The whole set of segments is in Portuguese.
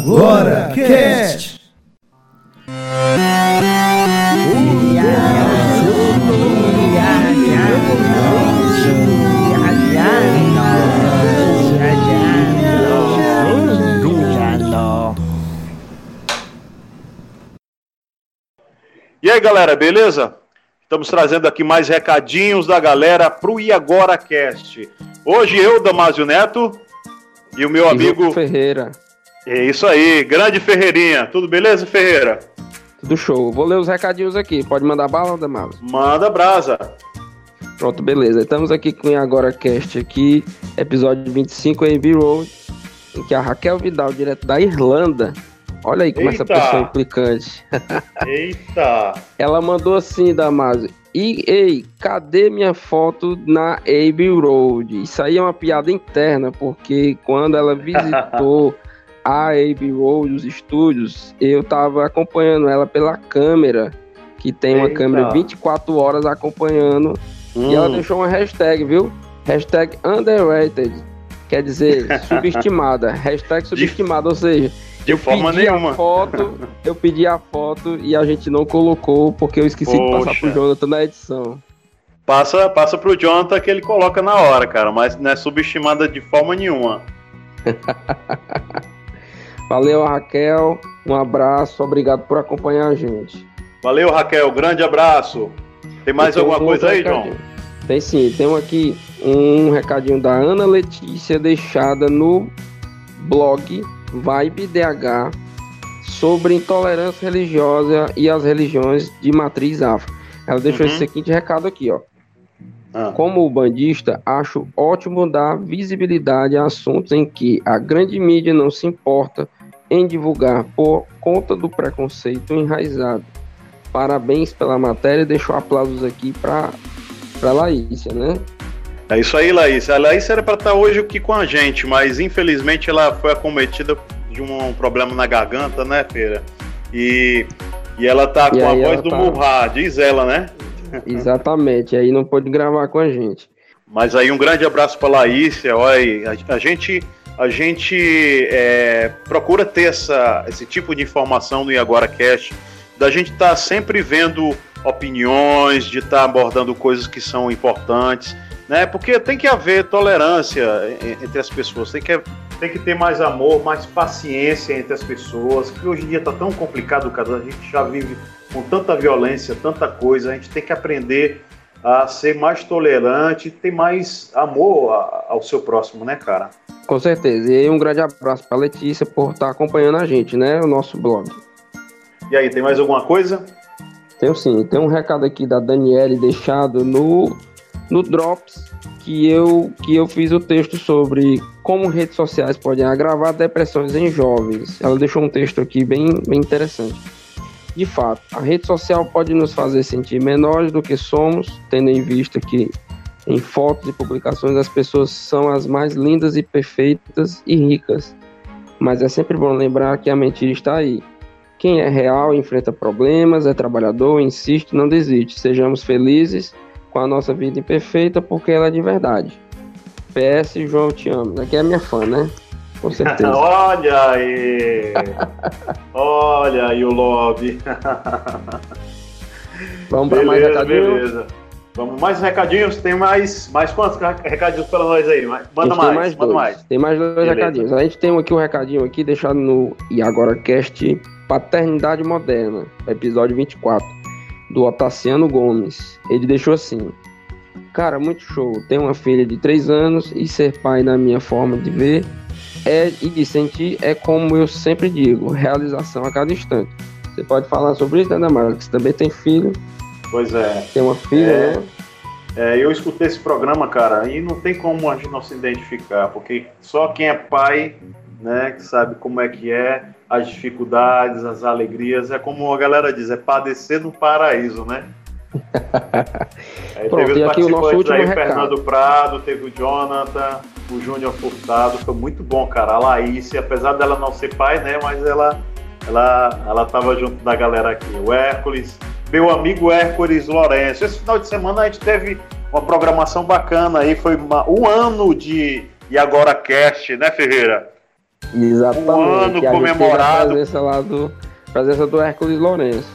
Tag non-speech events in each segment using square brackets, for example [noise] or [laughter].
agora cast. E aí, galera, beleza? Estamos trazendo aqui mais recadinhos da galera pro E Agora Cast. Hoje eu, Damásio Neto, e o meu amigo Ferreira. É isso aí, grande Ferreirinha. Tudo beleza, Ferreira? Tudo show. Vou ler os recadinhos aqui. Pode mandar bala, Damásio? Manda brasa. Pronto, beleza. Estamos aqui com o Agora Cast aqui, episódio 25 AB Road, em que a Raquel Vidal, direto da Irlanda, Olha aí como Eita. essa pessoa é implicante. [laughs] Eita! Ela mandou assim, Damásio. E, ei, cadê minha foto na Abbey Road? Isso aí é uma piada interna, porque quando ela [laughs] visitou a Abbey Road, os estúdios, eu tava acompanhando ela pela câmera, que tem uma Eita. câmera 24 horas acompanhando, e ela deixou uma hashtag, viu? Hashtag underrated, quer dizer, [laughs] subestimada. hashtag subestimada, ou seja, de forma pedi nenhuma. A foto, eu pedi a foto e a gente não colocou porque eu esqueci de passar Poxa. pro Jonathan na edição. Passa, passa pro Jonathan que ele coloca na hora, cara, mas não é subestimada de forma nenhuma. [laughs] Valeu, Raquel. Um abraço, obrigado por acompanhar a gente. Valeu, Raquel, grande abraço. Tem mais alguma um coisa aí, João? Tem sim, tem aqui um recadinho da Ana Letícia deixada no blog Vibe DH sobre intolerância religiosa e as religiões de matriz afro. Ela deixou Uhum. esse seguinte recado aqui, ó. Ah, Como bandista, acho ótimo dar visibilidade a assuntos em que a grande mídia não se importa em divulgar por conta do preconceito enraizado. Parabéns pela matéria, deixo aplausos aqui para para Laícia, né? É isso aí, Laís. A Laís era para estar hoje aqui com a gente, mas infelizmente ela foi acometida de um problema na garganta, né, Feira? E, e ela tá com E a aí voz do tá- Murra, diz ela, né? Exatamente, aí não pôde gravar com a gente. Mas aí um grande abraço para Laísia. Olha, aí, a, a gente a gente é, procura ter essa, esse tipo de informação no Agora Cast, da gente estar sempre vendo opiniões, de estar abordando coisas que são importantes, né? Porque tem que haver tolerância en- entre as pessoas, tem que, tem que ter mais amor, mais paciência entre as pessoas, que hoje em dia está tão complicado, cara, a gente já vive com tanta violência, tanta coisa, a gente tem que aprender a ser mais tolerante, ter mais amor ao seu próximo, né, cara? Com certeza. E aí um grande abraço para Letícia por estar acompanhando a gente, né? O nosso blog. E aí, tem mais alguma coisa? Tenho sim, tem um recado aqui da Daniele deixado no, no Drops que eu, que eu fiz o texto sobre como redes sociais podem agravar depressões em jovens. Ela deixou um texto aqui bem, bem interessante. De fato, a rede social pode nos fazer sentir menores do que somos, tendo em vista que em fotos e publicações as pessoas são as mais lindas e perfeitas e ricas. Mas é sempre bom lembrar que a mentira está aí. Quem é real enfrenta problemas, é trabalhador, insiste, não desiste. Sejamos felizes com a nossa vida imperfeita porque ela é de verdade. PS, João, te amo. Aqui é minha fã, né? Com certeza. [laughs] Olha aí! Olha aí o lobby. [laughs] Vamos para mais beleza, recadinho? beleza. Vamos mais recadinhos? Tem mais, mais quantos recadinhos para nós aí? Manda mais, mais manda mais. Tem mais dois Beleza. recadinhos. A gente tem aqui um recadinho aqui deixado no E Agora Cast Paternidade Moderna, episódio 24, do Otaciano Gomes. Ele deixou assim: Cara, muito show. Tenho uma filha de 3 anos e ser pai, na minha forma de ver é, e de sentir, é como eu sempre digo: realização a cada instante. Você pode falar sobre isso, né, Damara? Que você também tem filho, Pois é. tem uma filha, É. né? É, eu escutei esse programa, cara, e não tem como a gente não se identificar, porque só quem é pai, né, que sabe como é que é, as dificuldades, as alegrias, é como a galera diz, é padecer no paraíso, né? [laughs] Aí Pronto, teve os e aqui o nosso participantes último aí, recado. Fernando Prado, teve o Jonathan, o Júnior Furtado, foi muito bom, cara. A Laís, apesar dela não ser pai, né, mas ela ela ela tava junto da galera aqui. O Hércules, meu amigo Hércules Lourenço. Esse final de semana a gente teve uma programação bacana aí, foi uma- um ano de E Agora Cast, né, Ferreira? Exatamente. Um ano comemorado. Presença lá do, presença do Hércules Lourenço.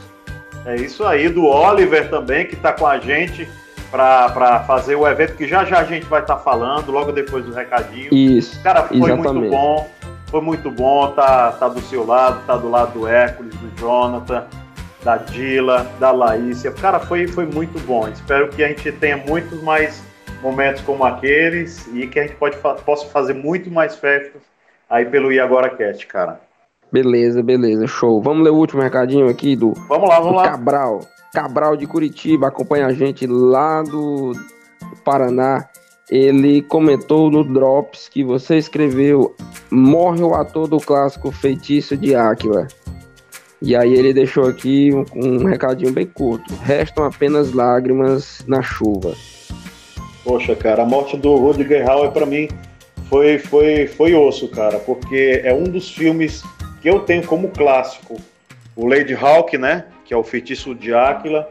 É isso aí, do Oliver também, que está com a gente para fazer o evento, que já já a gente vai estar tá falando, logo depois do recadinho. Isso. Cara, foi exatamente. muito bom. Foi muito bom, tá, tá do seu lado, tá do lado do Hércules, do Jonathan, da Dila, da Laísia. Cara, foi, foi muito bom. Espero que a gente tenha muitos mais momentos como aqueles e que a gente pode, possa fazer muito mais festas aí pelo I Agora Cast, cara. Beleza, beleza, show. Vamos ler o último recadinho aqui do, vamos lá, vamos do lá. Cabral. De Curitiba acompanha a gente lá do Paraná. Ele comentou no Drops que você escreveu Morre o ator do clássico Feitiço de Áquila. E aí ele deixou aqui um, um recadinho bem curto. Restam apenas lágrimas na chuva. Poxa, cara, a morte do Rudiger Hauer para mim foi, foi, foi osso, cara, porque é um dos filmes que eu tenho como clássico. O Lady Hawk, né? Que é o Feitiço de Áquila.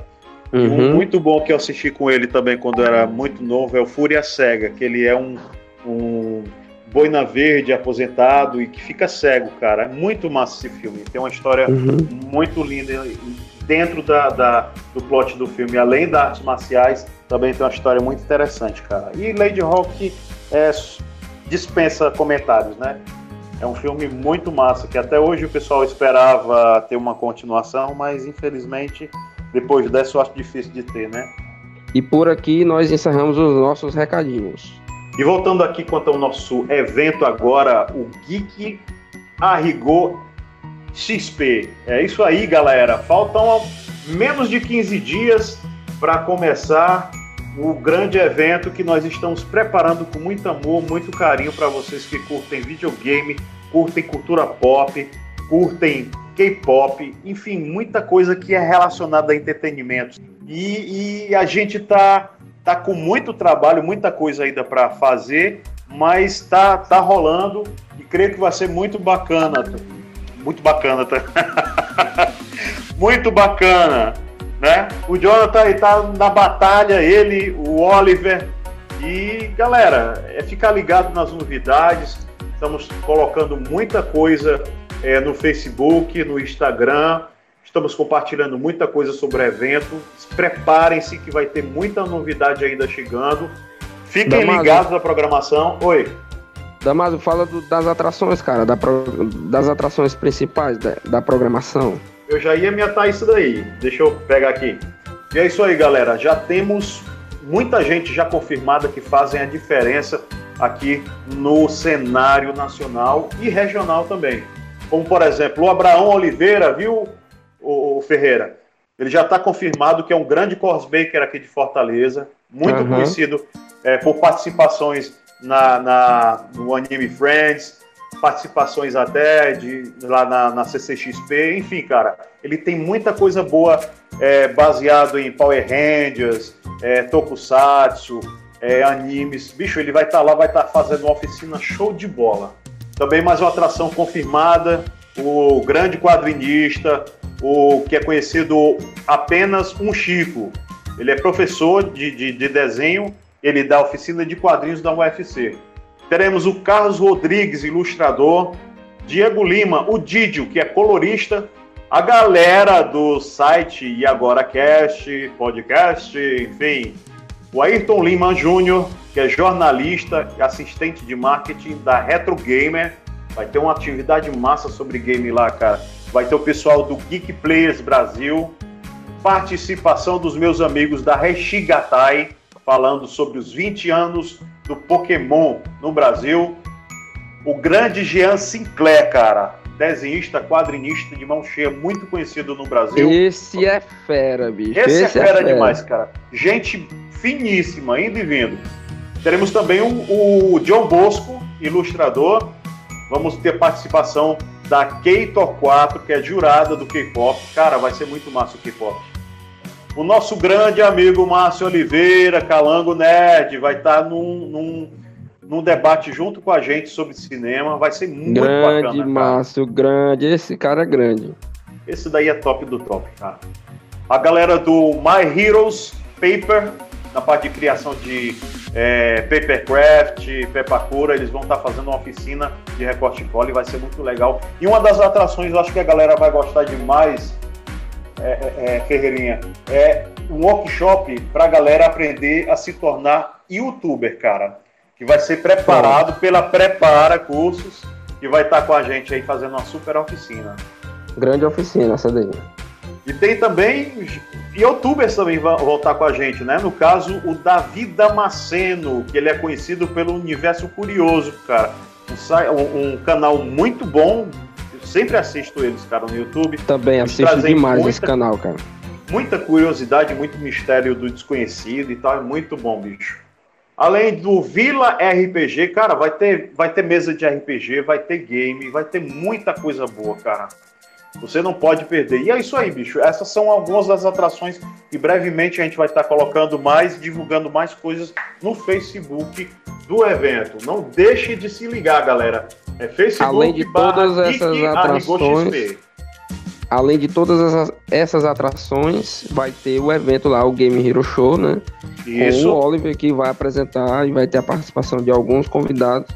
Uhum. E um muito bom que eu assisti com ele também quando era muito novo é o Fúria Cega, que ele é um, um boina verde aposentado e que fica cego, cara. É muito massa esse filme. Tem uma história uhum. muito linda dentro da, da, do plot do filme. Além das artes marciais, também tem uma história muito interessante, cara. E Lady Hawk é, dispensa comentários, né? É um filme muito massa, que até hoje o pessoal esperava ter uma continuação, mas infelizmente, depois dessa eu acho difícil de ter, né? E por aqui nós encerramos os nossos recadinhos. E voltando aqui quanto ao nosso evento agora, o Geek Arrigou XP. É isso aí, galera. Faltam menos de 15 dias para começar o grande evento que nós estamos preparando com muito amor, muito carinho para vocês que curtem videogame, curtem cultura pop, curtem K-pop, enfim, muita coisa que é relacionada a entretenimento. E, e a gente tá, tá com muito trabalho, muita coisa ainda para fazer, mas tá, tá rolando e creio que vai ser muito bacana. Muito bacana, tá? [laughs] muito bacana né? O Jonathan aí tá na batalha, ele, o Oliver. E galera, é ficar ligado nas novidades. Estamos colocando muita coisa é, no Facebook, no Instagram. Estamos compartilhando muita coisa sobre o evento. Preparem-se que vai ter muita novidade ainda chegando. Fiquem Damaso. ligados na programação. Oi. Damaso, fala do, das atrações, cara, da pro, das atrações principais da, da programação. Eu já ia me atar isso daí. Deixa eu pegar aqui. E é isso aí, galera. Já temos muita gente já confirmada que fazem a diferença aqui no cenário nacional e regional também. Como, por exemplo, o Abraão Oliveira, viu, o, Ferreira? Ele já está confirmado que é um grande cosmaker aqui de Fortaleza, muito uhum. conhecido é, por participações na, na, no Anime Friends, participações até de, lá na, na CCXP, enfim, cara, ele tem muita coisa boa é, baseado em Power Rangers, é, Tokusatsu, é, animes. Bicho, ele vai estar tá lá, vai estar tá fazendo uma oficina show de bola. Também mais uma atração confirmada, o grande quadrinista, o que é conhecido apenas um Chico. Ele é professor de, de, de desenho, ele dá oficina de quadrinhos da UFC. Teremos o Carlos Rodrigues, ilustrador, Diego Lima, o Didio, que é colorista, a galera do site E Agora Cast, podcast, enfim, o Ayrton Lima Júnior, que é jornalista e assistente de marketing da Retro Gamer. Vai ter uma atividade massa sobre game lá, cara. Vai ter o pessoal do Geek Players Brasil, participação dos meus amigos da Reshigatai, falando sobre os 20 anos do Pokémon no Brasil. O grande Jean Sinclair, cara. Desenhista, quadrinista de mão cheia, muito conhecido no Brasil. Esse é fera, bicho. Esse, é Esse é, fera é, fera demais, cara. Gente finíssima, indo e vindo. Teremos também o, o John Bosco, ilustrador. Vamos ter participação da Keito 4, que é jurada do K-pop. Cara, vai ser muito massa o K-pop o nosso grande amigo Márcio Oliveira, Calango Nerd, vai estar num, num, num, debate junto com a gente sobre cinema. Vai ser muito grande, bacana. Grande, Márcio, grande. Esse cara é grande. Esse daí é top do top, cara. A galera do My Heroes Paper, na parte de criação de é, Papercraft, Pepacura, eles vão estar tá fazendo uma oficina de recorte e cola e vai ser muito legal. E uma das atrações, eu acho que a galera vai gostar demais, é, é, é Ferreirinha, é um workshop para a galera aprender a se tornar youtuber, cara. Que vai ser preparado pela Prepara Cursos, que vai estar tá com a gente aí fazendo uma super oficina. Grande oficina essa daí. E tem também youtubers também vão voltar com a gente, né? No caso, o Davi Damasceno, que ele é conhecido pelo Universo Curioso, cara. Um, um canal muito bom. Sempre assisto eles, cara, no YouTube. Também assisto demais muita, esse canal, cara. Muita curiosidade, muito mistério do desconhecido e tal. É muito bom, bicho. Além do Vila RPG, cara, vai ter, vai ter mesa de RPG, vai ter game, vai ter muita coisa boa, cara. Você não pode perder. E é isso aí, bicho. Essas são algumas das atrações que brevemente a gente vai estar colocando mais, divulgando mais coisas no Facebook do evento. Não deixe de se ligar, galera. É Facebook Além de todas essas atrações. Além de todas essas atrações, vai ter o evento lá, o Game Hero Show, né? Isso. Com o Oliver que vai apresentar e vai ter a participação de alguns convidados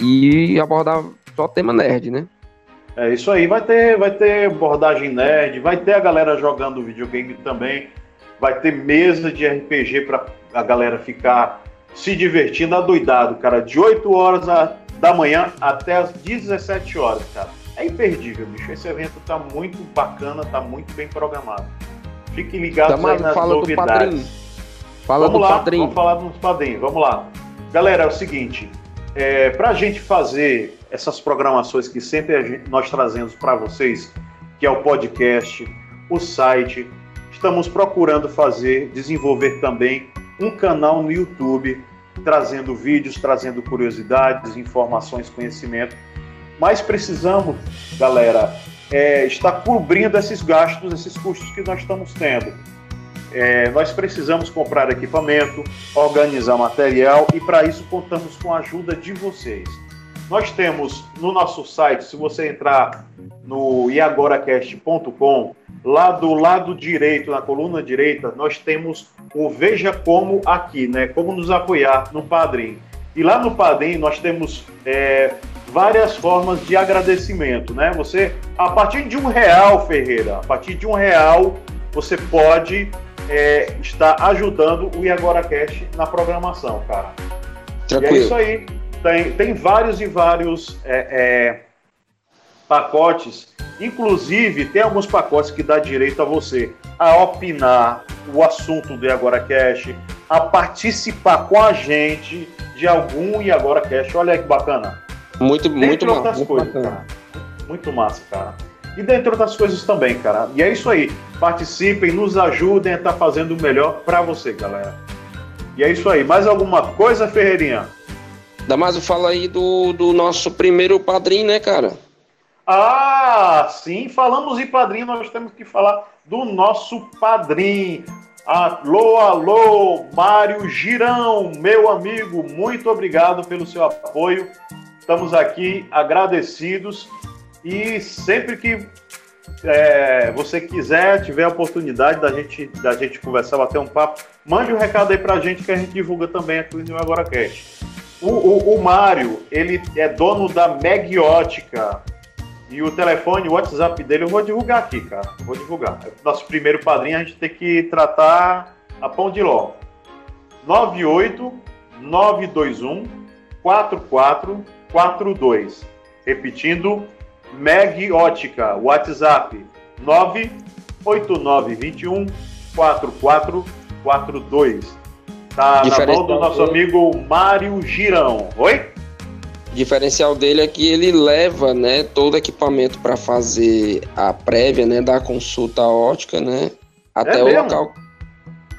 e abordar só tema nerd, né? É isso aí, vai ter, vai ter abordagem nerd, vai ter a galera jogando videogame também, vai ter mesa de RPG para a galera ficar se divertindo adoidado, cara, de 8 horas a, da manhã até as 17 horas, cara. É imperdível, bicho. Esse evento tá muito bacana, tá muito bem programado. Fiquem ligados aí nas fala novidades. Fala vamos do lá, padrinho. Vamos falar dos padrinhos, vamos lá. Galera, é o seguinte, é, para a gente fazer essas programações que sempre gente, nós trazemos para vocês, que é o podcast, o site, estamos procurando fazer, desenvolver também um canal no YouTube, trazendo vídeos, trazendo curiosidades, informações, conhecimento. Mas precisamos, galera, é, estar cobrindo esses gastos, esses custos que nós estamos tendo. É, nós precisamos comprar equipamento, organizar material e para isso contamos com a ajuda de vocês. Nós temos no nosso site, se você entrar no iagoracast.com, lá do lado direito, na coluna direita, nós temos o Veja Como aqui, né? Como nos apoiar no Padrim. E lá no Padrim nós temos é, várias formas de agradecimento, né? Você, a partir de um real, Ferreira, a partir de um real, você pode é, está ajudando o Iagora Cash na programação, cara. Tranquilo. E é isso aí. Tem, tem vários e vários é, é, pacotes. Inclusive, tem alguns pacotes que dá direito a você a opinar o assunto do Iagora Cash, a participar com a gente de algum Iagora Cash. Olha aí que bacana. Muito, muito, outras muito coisas, cara. Muito massa, cara e dentre outras coisas também, cara. E é isso aí. Participem, nos ajudem a estar tá fazendo o melhor para você, galera. E é isso aí. Mais alguma coisa, Ferreirinha? Damaso, fala aí do, do nosso primeiro padrinho, né, cara? Ah, sim. Falamos em padrinho, nós temos que falar do nosso padrinho. Alô, alô, Mário Girão, meu amigo, muito obrigado pelo seu apoio. Estamos aqui agradecidos e sempre que é, você quiser, tiver a oportunidade da gente, da gente conversar, bater um papo, mande um recado aí pra gente que a gente divulga também aqui no Agora Cast. O, o, o Mário, ele é dono da Megiótica. E o telefone, o WhatsApp dele eu vou divulgar aqui, cara. Vou divulgar. Nosso primeiro padrinho a gente tem que tratar a pão de ló. 98 921 4442. Repetindo, Meg Ótica, WhatsApp 98921 4442. Tá na mão do nosso amigo Mário Girão. Oi? O diferencial dele é que ele leva, né, todo equipamento para fazer a prévia, né, da consulta ótica, né, até é o mesmo? local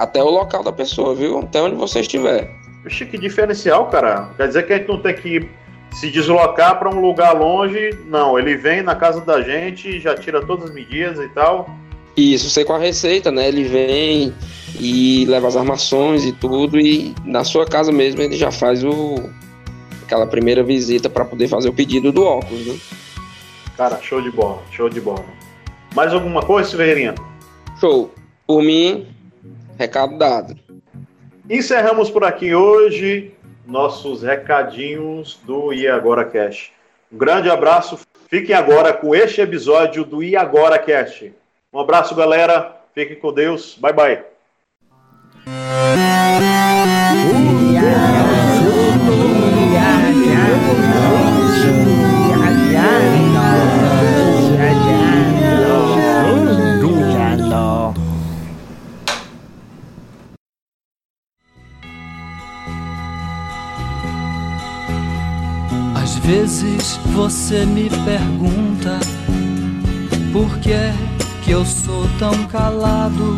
até o local da pessoa, viu? Até onde você estiver. Poxa, que diferencial, cara. Quer dizer que a gente não tem que se deslocar para um lugar longe, não. Ele vem na casa da gente, já tira todas as medidas e tal. Isso, sei com a receita, né? Ele vem e leva as armações e tudo, e na sua casa mesmo ele já faz o aquela primeira visita para poder fazer o pedido do óculos, né? Cara, show de bola, show de bola. Mais alguma coisa, Silveirinha? Show. Por mim, recado dado. Encerramos por aqui hoje nossos recadinhos do E Agora Cast. Um grande abraço. Fiquem agora com este episódio do E Agora Cast. Um abraço, galera. Fiquem com Deus. Bye, bye. Às vezes você me pergunta por que que eu sou tão calado.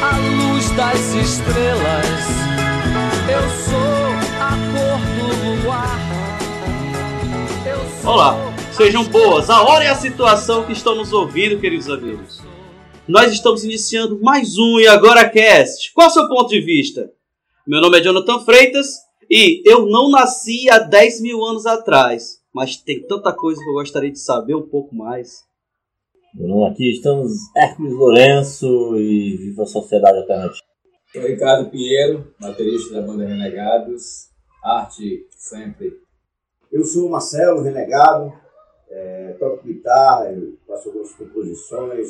a luz das estrelas, eu sou a cor do luar. Olá, sejam boas. A hora e a situação que estão nos ouvindo, queridos amigos. Nós estamos iniciando mais um E Agora Cast. Qual é o seu ponto de vista? Meu nome é Jonathan Freitas e eu não nasci há 10 mil anos atrás, mas tem tanta coisa que eu gostaria de saber um pouco mais. Aqui estamos Hércules Lourenço e Viva a Sociedade Alternativa. Sou Ricardo Pinheiro, baterista da banda Renegados, arte sempre. Eu sou o Marcelo Renegado, é, toco guitarra, faço algumas composições,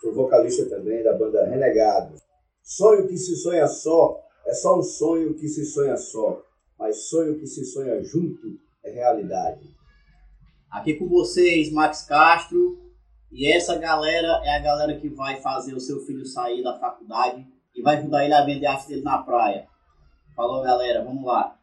sou vocalista também da banda Renegados. Sonho que se sonha só é só um sonho que se sonha só, mas sonho que se sonha junto é realidade. Aqui com vocês, Max Castro. E essa galera é a galera que vai fazer o seu filho sair da faculdade e vai ajudar ele a vender arte dele na praia. Falou, galera, vamos lá.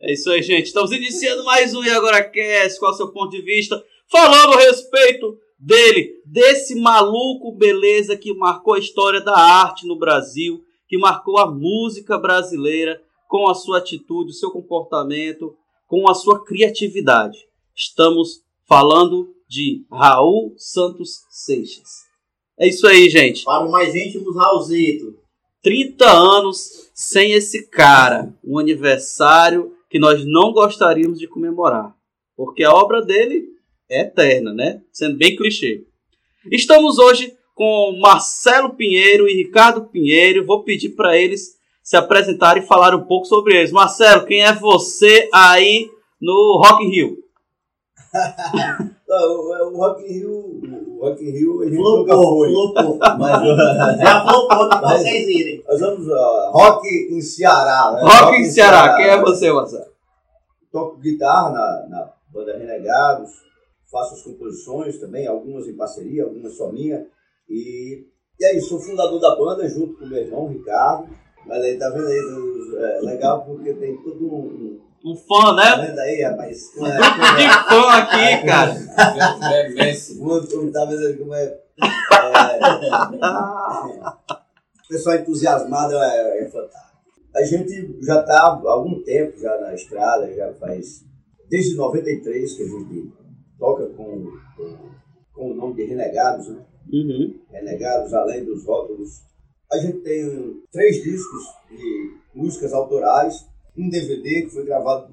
É isso aí, gente. Estamos iniciando mais um E Agora Cast. Qual é o seu ponto de vista? Falando a respeito dele, desse maluco beleza que marcou a história da arte no Brasil, que marcou a música brasileira com a sua atitude, o seu comportamento, com a sua criatividade. Estamos falando de Raul Santos Seixas. É isso aí, gente. Para os mais íntimos, Raulzito. 30 anos sem esse cara. Um aniversário que nós não gostaríamos de comemorar. Porque a obra dele é eterna, né? Sendo bem clichê. Estamos hoje com Marcelo Pinheiro e Ricardo Pinheiro. Vou pedir para eles se apresentarem e falar um pouco sobre eles. Marcelo, quem é você aí no Rock in Rio? [laughs] Não, o, o Rock in Rio, o Rock in Rio a gente nunca Flopou, foi. flopou. [laughs] Mas, Já flopou pra Mas- vocês irem. nós vamos uh, Rock em Ceará, né? Rock em Ceará. Quem é você, Marcelo? Toco guitarra na, na banda Renegados, faço as composições também, algumas em parceria, algumas só minha. E, e é isso, sou fundador da banda junto com meu irmão Ricardo. Mas aí, tá vendo aí, é, legal porque tem todo um. Um fã, Tá né? vendo aí, rapaz? É, Grupo de é, fã aqui, cara. É imenso. como- como tá é. é o [laughs] pessoal entusiasmado é, é fantástico. A gente já está há algum tempo já na estrada, já faz desde 93 que a gente toca com, com, com o nome de Renegados, né? Uhum. Renegados além dos rótulos. A gente tem três discos de músicas autorais, um DVD que foi gravado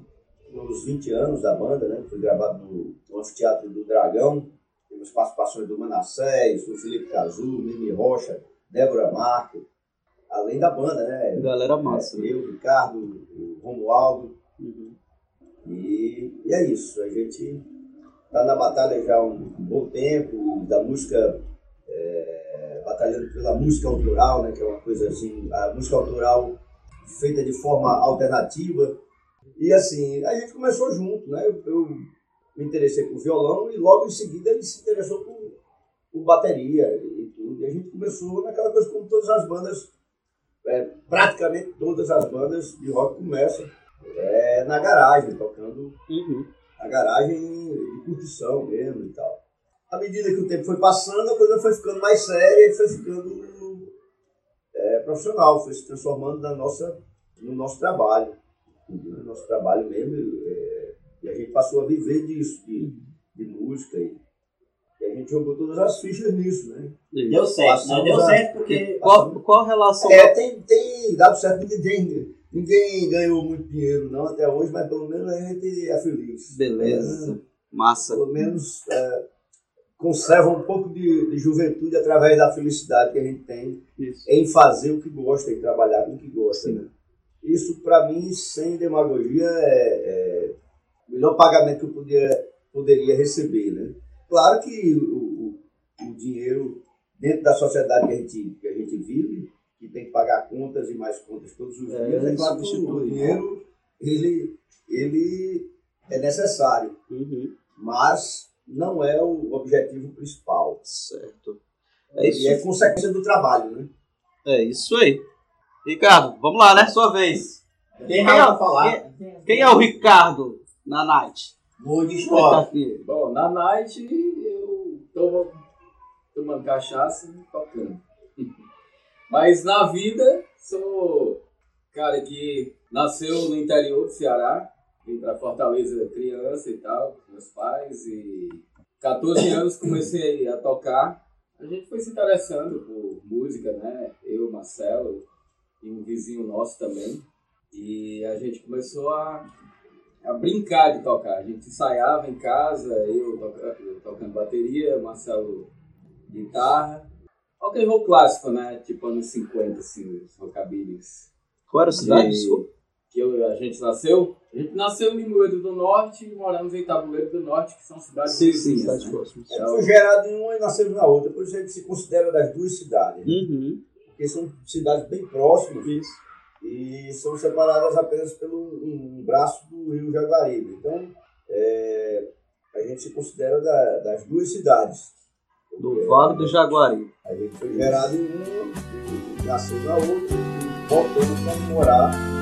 nos 20 anos da banda, né? Foi gravado no, no Anfiteatro do Dragão. Temos participações do Manassés, do Felipe Cazu, Mimi Rocha, Débora Marco, além da banda, né? Galera massa. né? Eu, Ricardo, o Romualdo. Uhum. E, e é isso. A gente está na batalha já há um bom tempo, da música, é, batalhando pela música autoral, né? Que é uma coisa assim, a música autoral feita de forma alternativa. E assim, a gente começou junto, né? Eu, eu me interessei por violão e logo em seguida ele se interessou por, por bateria e tudo. E a gente começou naquela coisa como todas as bandas, é, praticamente todas as bandas de rock começam é, na garagem, tocando Uhum. na garagem de curtição mesmo e tal. À medida que o tempo foi passando, a coisa foi ficando mais séria e foi ficando profissional, foi se transformando na nossa no nosso trabalho, no nosso trabalho mesmo, é, e a gente passou a viver disso, de, de música, e, e a gente jogou todas as fichas nisso, né? Deu certo, não deu Passamos a- certo porque. Qual, qual a relação É, tem, tem dado certo, ninguém, ninguém ganhou muito dinheiro não até hoje, mas pelo menos a gente é feliz. Beleza. Massa. Pelo menos é, conserva um pouco de, de juventude através da felicidade que a gente tem Isso. em fazer o que gosta, em trabalhar com o que gosta. Né? Isso, para mim, sem demagogia, é, é o melhor pagamento que eu podia, poderia receber. Né? Claro que o, o- o dinheiro, dentro da sociedade que a, gente, que a gente vive, que tem que pagar contas e mais contas todos os É, dias, é claro que o, o dinheiro ele, ele é necessário, Uhum. mas não é o objetivo principal. Certo. É isso. E é consequência do trabalho, né? É isso aí. Ricardo, vamos lá, né? Sua vez. Tem Quem mais é- pra falar. Quem é o Ricardo na night? Vou de história. Bom, na night eu tô tomando cachaça e tocando. [laughs] Mas na vida, sou cara que nasceu no interior do Ceará, vim pra Fortaleza criança e tal, com meus pais, e 14 anos comecei a tocar. A gente foi se interessando por música, né? Eu, Marcelo e um vizinho nosso também. E a gente começou a a brincar de tocar. A gente ensaiava em casa, eu, toca- eu tocando bateria, Marcelo guitarra. Rock and roll clássico, né? Tipo anos 50, assim, os rockabilis. Qual era a cidade? E-. Que eu- a gente nasceu. A gente nasceu em Moedo do Norte e moramos em Tabuleiro do Norte, que são cidades Sim, sim, vizinhas, cidades né? próximas. É, Foi gerado em uma e nasceu na outra, por isso a gente se considera das duas cidades? Uhum. porque são cidades bem próximas Isso. e são separadas apenas pelo um braço do rio Jaguaribe. Então, é, a gente se considera da- das duas cidades. Do Vale do Jaguari. A gente foi gerado em uma, e nasceu na outra, e voltamos para morar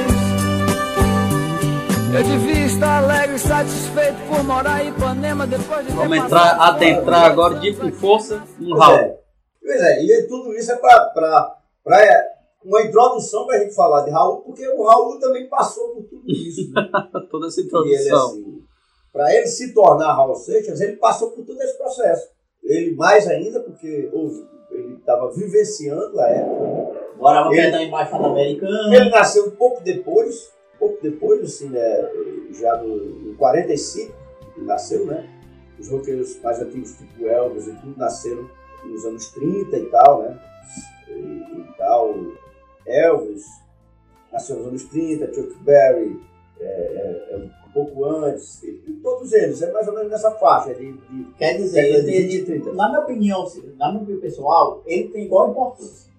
Eu devia estar alegre e satisfeito por morar em Ipanema depois de Vamos entrar, adentrar agora de com força no Pois Raul. é. Pois é, e tudo isso é para uma introdução para a gente falar de Raul, porque o Raul também passou por tudo isso. Né? [laughs] Toda essa introdução. assim, para ele se tornar Raul Seixas, ele passou por todo esse processo. Ele mais ainda, porque houve- ele estava vivenciando a época. né? Morava perto da Embaixada Americana. Ele nasceu um pouco depois, pouco depois, assim, né, já no, no 45, ele nasceu, né? Os roqueiros mais antigos, tipo Elvis e tudo, nasceram nos anos 30 e tal, né? E, e tal. Elvis nasceu nos anos 30, Chuck Berry é, é, é um pouco antes, e, todos eles, é mais ou menos nessa faixa de, de Quer dizer, de ele 20 e tem, 30. na minha opinião, na minha opinião pessoal, ele tem igual importância.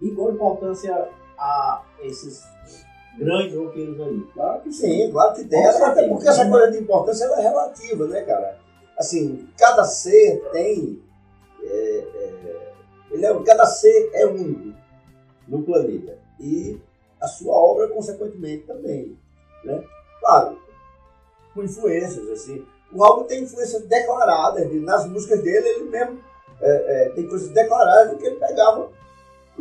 Igual importância a esses grandes roqueiros aí. Claro que sim, claro que tem. Até certeza. porque essa coisa de importância ela é relativa, né, cara? Assim, cada ser tem. é, é, ele é, cada ser é único no planeta. E a sua obra, consequentemente, também. Né? Claro, com influências, assim. O álbum tem influências declaradas. Nas músicas dele, ele mesmo é, é, tem coisas declaradas que ele pegava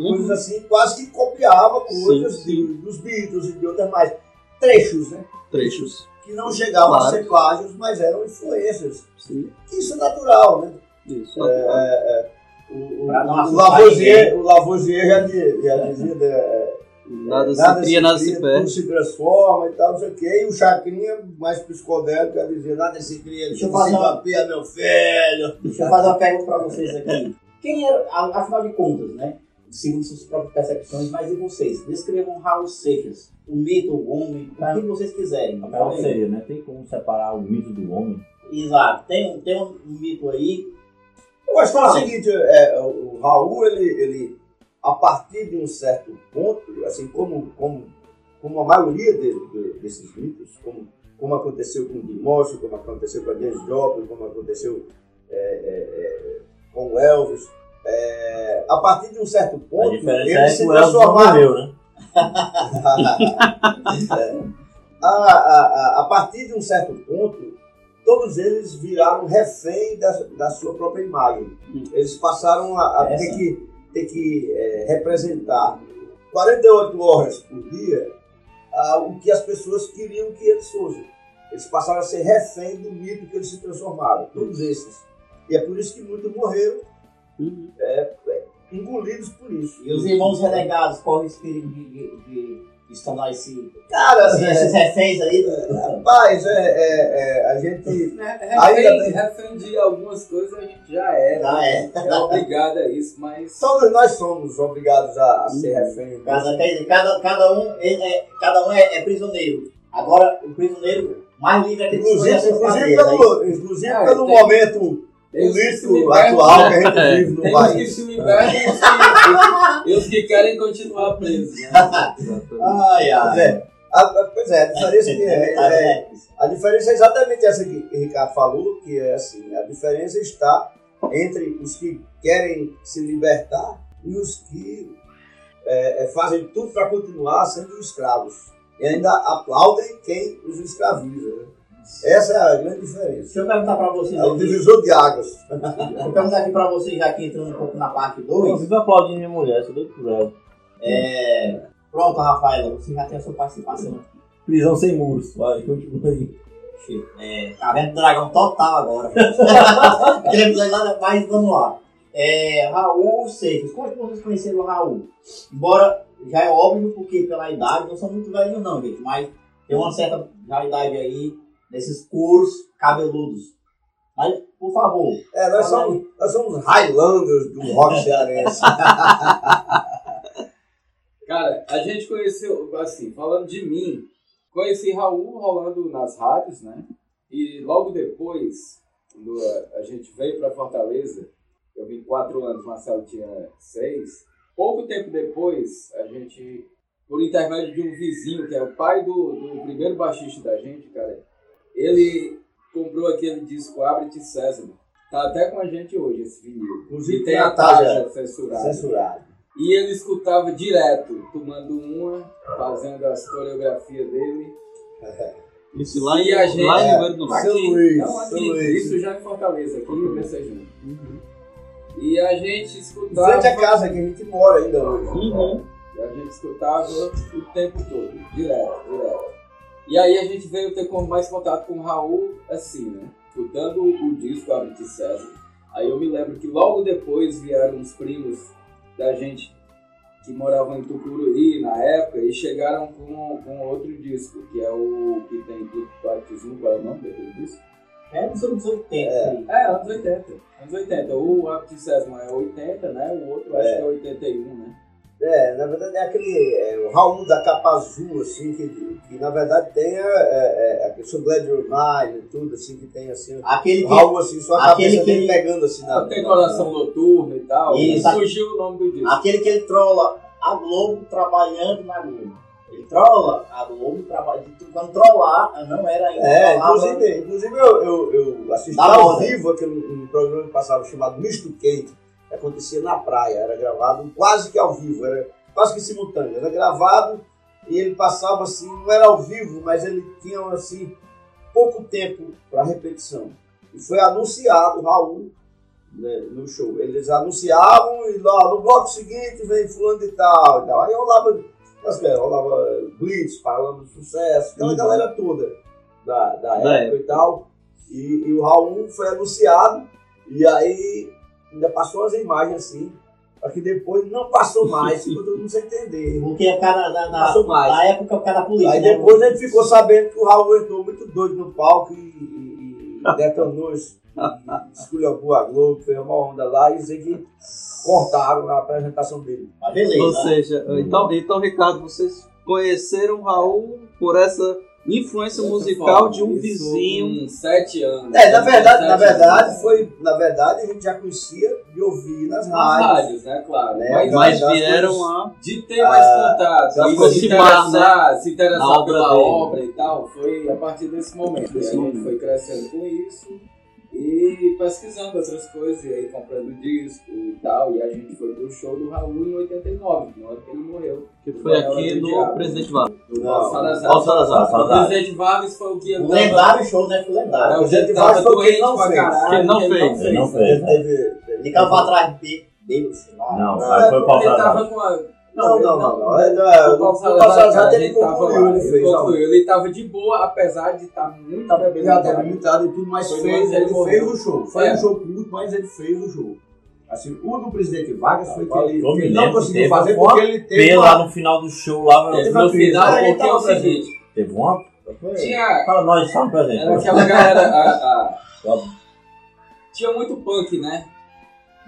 coisas assim, quase que copiava coisas Uhum. sim. de- dos Beatles e de outras mais. Trechos, né? Trechos. Que não chegavam a Claro. ser plágios, mas eram influências. Sim. Isso é natural, né? Isso. O, o, Pra não o, Lavoisier, o Lavoisier já, di- já [laughs] dizia é, Nada se cria, nada se tudo perde. se transforma e tal, não sei o quê. E o Chacrinha, mais psicodélico, já dizia, nada se cria, Deixa eu tudo se fazer uma- papia, meu filho. Deixa eu fazer uma pergunta pra vocês aqui. Quem era, a- afinal de contas, né? Segundo suas próprias percepções, mas e vocês? Descrevam Raul Seixas, o mito, o homem, o que vocês quiserem. Qual seria, né? Tem como separar o mito do homem? Exato. Tem, um- tem um mito aí. Eu acho que é o seguinte, é, o o Raul, ele, ele, a partir de um certo ponto, assim como, como, como a maioria de- de- desses mitos, como como aconteceu com o Dimorcio, como aconteceu com a James Joplin, como aconteceu é, é, é, com o Elvis. É, a partir de um certo ponto, eles é se morreu, né? [laughs] É. a, a, a, a partir de um certo ponto, todos eles viraram refém da, da sua própria imagem. Eles passaram a, a ter que, ter que é, representar 48 horas por dia ah, o que as pessoas queriam que eles fossem. Eles passaram a ser refém do mito que eles se transformaram, todos esses. E é por isso que muitos morreram, é, é, engolidos por isso. E os irmãos renegados correm esse perigo de, de, de, esse, Cara, esses é, reféns aí. rapaz, é, é, é, a gente [laughs] Refém, refém de algumas coisas a gente já era. Já é. É obrigado a isso, mas. Todos nós somos obrigados a, a ser refém. Cada, cada, cada um, é, é- cada um é, é prisioneiro. Agora, o prisioneiro mais livre é que Inclusive, inclusive, pelo, inclusive Ah, pelo momento Tem os que se político libertam, atual que a gente vive no Tem os que país. se libertam e os que, querem continuar presos. [laughs] Né? Ai, ai. Pois é, a, a- pois é, a diferença, que é, [laughs] é- né? a diferença é exatamente essa que o Ricardo falou, que é assim, a diferença está entre os que querem se libertar e os que é, é, fazem tudo para continuar sendo escravos. E ainda aplaudem quem os escraviza. né? Essa é a grande diferença. Deixa eu perguntar pra vocês É o divisor de águas. [laughs] Deixa eu perguntar aqui pra vocês, já aqui entrando um pouco na parte Eu 2. vivo aplaudindo minha mulher, sou doido por ela. É... Pronto, Rafaela, você já tem a sua participação aqui. Prisão sem muros, vai, continua aí. É, Caverna do Dragão total agora. Aquele episódio lá, mas vamos lá. É, Raul Seixas, como é que vocês conheceram o Raul? Embora já é óbvio, porque pela idade, não são muito velhos não, gente, mas tem uma certa já idade aí nesses couros cabeludos. Mas, por favor, É, nós somos, nós somos Highlanders do rock cearense. [laughs] Cara, a gente conheceu, assim, falando de mim, conheci Raul rolando nas rádios, né? E logo depois, quando a- a gente veio para Fortaleza, eu vim quatro anos, Marcelo tinha seis. Pouco tempo depois, a gente, por intermédio de um vizinho, que é o pai do, do primeiro baixista da gente, cara, ele comprou aquele disco Abre-te César. Tá até com a gente hoje esse vinil. Inclusive E tem a a taxa taxa censurada. Censurado. E ele escutava direto, tomando uma, fazendo as coreografias dele. [laughs] Isso lá E em, a gente- lá em é, Rio Grande do Luís, não, São aqui, Luís. isso já em Fortaleza, aqui em Becejão. Uhum. E a gente escutava. frente à casa que a gente mora ainda hoje. Uhum. E a gente escutava o tempo todo, direto, direto. E aí a gente veio ter mais contato com o Raul, assim, né? Escutando o disco Abre de César. Aí eu me lembro que logo depois vieram uns primos da gente que moravam em Tucuruí na época e chegaram com, com outro disco, que é o que tem tudo batismo, qual é o nome daquele disco? é dos anos 80. aí. É, anos 80. Anos 80. O Abre de César é 80, né? O outro acho que é 81, né? É, na verdade é aquele é, o Raul da capa azul, assim, que, que na verdade tem a, é, é, You're Mine e tudo, assim, que tem assim. Aquele O que Raul, assim, só a aquele cabeça que dele ele- pegando assim na. Tem coração noturno e tal. Isso. Surgiu o nome do disco. Aquele que ele trola a Globo trabalhando na Globo. Ele trola a Globo trabalhando. Quando trollar, não era ainda. É, inclusive, inclusive eu, eu, eu assisti ao vivo aquele um programa que passava chamado Misto Quente, que acontecia na praia, era gravado quase que ao vivo, era quase que simultâneo, era gravado e ele passava assim, não era ao vivo, mas ele tinha assim pouco tempo para repetição. E foi anunciado Raul né, no show. Eles anunciavam e lá no bloco seguinte vem fulano de tal e tal. Aí rolava, é, rolava Blitz, falando de sucesso, aquela Uhum. galera toda da, da época e tal. E, e o Raul foi anunciado e aí ainda passou as imagens assim, para que depois não passou mais, ficou todo mundo sem entender. [laughs] Porque é o cara da, da, Passou mais. da época, o cara da polícia. Aí né? depois a gente ficou sabendo que o Raul entrou muito doido no palco e, e, e detonou, esculhambou a Globo, fez uma onda lá e sei que cortaram a apresentação dele. Mas beleza. Ou seja, então, então, Ricardo, vocês conheceram o Raul por essa influência musical de um Isso vizinho. Com sete anos. É, na verdade, na verdade, anos. foi. Na verdade, a gente já conhecia de ouvir nas Nas rádios. rádios, né? Claro. Né? Mas, Mas vieram coisas- a. de ter mais Ah, contato, já e se aproximar, interessar, se interessar obra pela dele. obra e tal, foi a partir desse momento. E a gente foi crescendo com isso e pesquisando outras coisas, e aí comprando disco e tal. E a gente foi pro show do Raul em 89, na hora que ele morreu. Que foi aqui no Presidente Vargas. Salazar. Salazar, O presidente Vargas foi o que entrava- lendário show, né? Foi lendário. É, o presidente tava Vargas foi o que doente não fez. caralho. Que ele não fez. Ele não fez, Ele. Ficava pra trás de dele, sei lá. Não, Não, aí foi Ele tava com a... Não, não, não. não. É, não, é, O O a ele gente tava concluiu, ele ele fez. concluiu. Ele tava de boa, apesar de estar muito Tava bebendo. já estava limitado e tudo, mas Foi fez, ele fez o show. Foi É. um show curto, mas ele fez o show. Assim, o do presidente Vargas foi que ele, que ele não conseguiu fazer porque ele teve uma- lá no final do show, lá Teve no final, ele porque é o tava presente. seguinte, teve uma. tinha... Fala, nós estávamos presentes. Era aquela galera... a- a- tinha muito punk, né?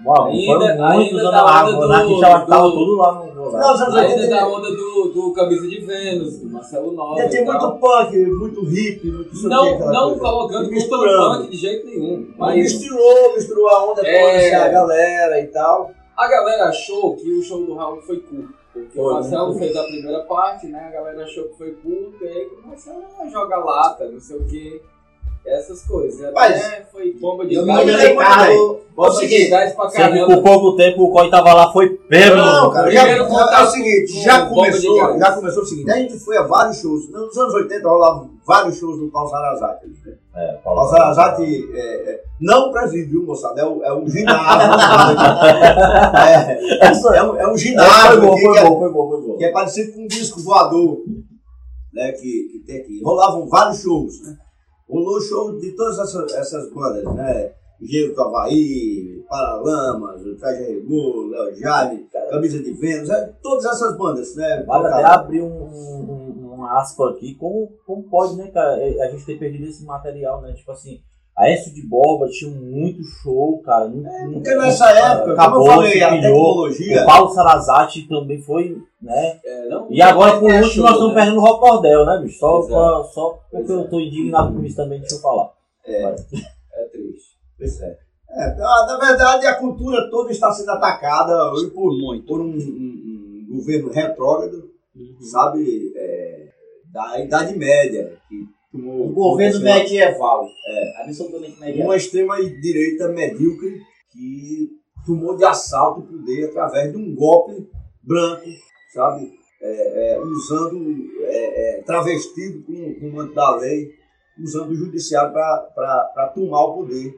Uau, Ainda- ainda da lá, onda o Nath do- já tava do- tudo lá no lugar. Não, Ainda 80 da onda do, do Camisa de Vênus, do Marcelo Nova Ainda tem muito punk, muito hip, muito o que, Não, não coisa. colocando misturando. punk de jeito nenhum. Mas misturou, misturou a onda toda, É. assim, a galera e tal. a galera achou que o show do Raul foi curto. Porque Foi, o Marcelo fez a primeira parte, né? A galera achou que foi curto, e aí começou a jogar lata, não sei o que. Essas coisas. Até Mas- foi bomba de Eu me gás. lembro lembro, muito Carlos. bem. Bomba É o de seguinte, gás pra Sendo que caramba. por pouco tempo o Coy tava lá, foi bêbado. Não, cara, já, é o seguinte, já começou, já começou o seguinte, a gente foi a vários shows, nos anos 80 rolavam vários shows do Paulo Sarazate. Né? É, Paulo Sarazate, é, é, não presídio, viu, moçada, é, um- é um ginásio. [laughs] é, Essa, é, um, é um ginásio foi bom, foi é, bom, foi bom, foi bom. que é parecido com um disco voador, né, que, que tem aqui. Rolavam vários shows, né? Rolou show de todas essas, essas bandas, né? Gelo do Havaí, Paralamas, o Traje Rigor, Léo Jaime, Camisa de Vênus, é, todas essas bandas, né? Vale até abrir um, um, um aspa aqui, como, como pode, né, cara, é, a gente ter perdido esse material, né? Tipo assim, a Écio de Borba tinha muito show, cara. não- É, Porque nessa época, acabou, como eu falei, a tecnologia. O Paulo Sarazati também foi, né? É, não- E agora, por é último, show, nós estamos né? perdendo o Rock Cordel, né, bicho? Só, pra- só porque eu tô indignado com isso também, deixa eu falar. É. É triste. Pois é. É, na verdade, a cultura toda está sendo atacada hoje por, por um, um- um governo retrógrado, sabe, é, da Idade Média, que Um governo uma- medieval. É. Absolutamente medieval. uma extrema-direita medíocre que tomou de assalto o poder através de um golpe branco, sabe, É, é, usando, é, é, travestido com, com o manto da lei, usando o judiciário para tomar o poder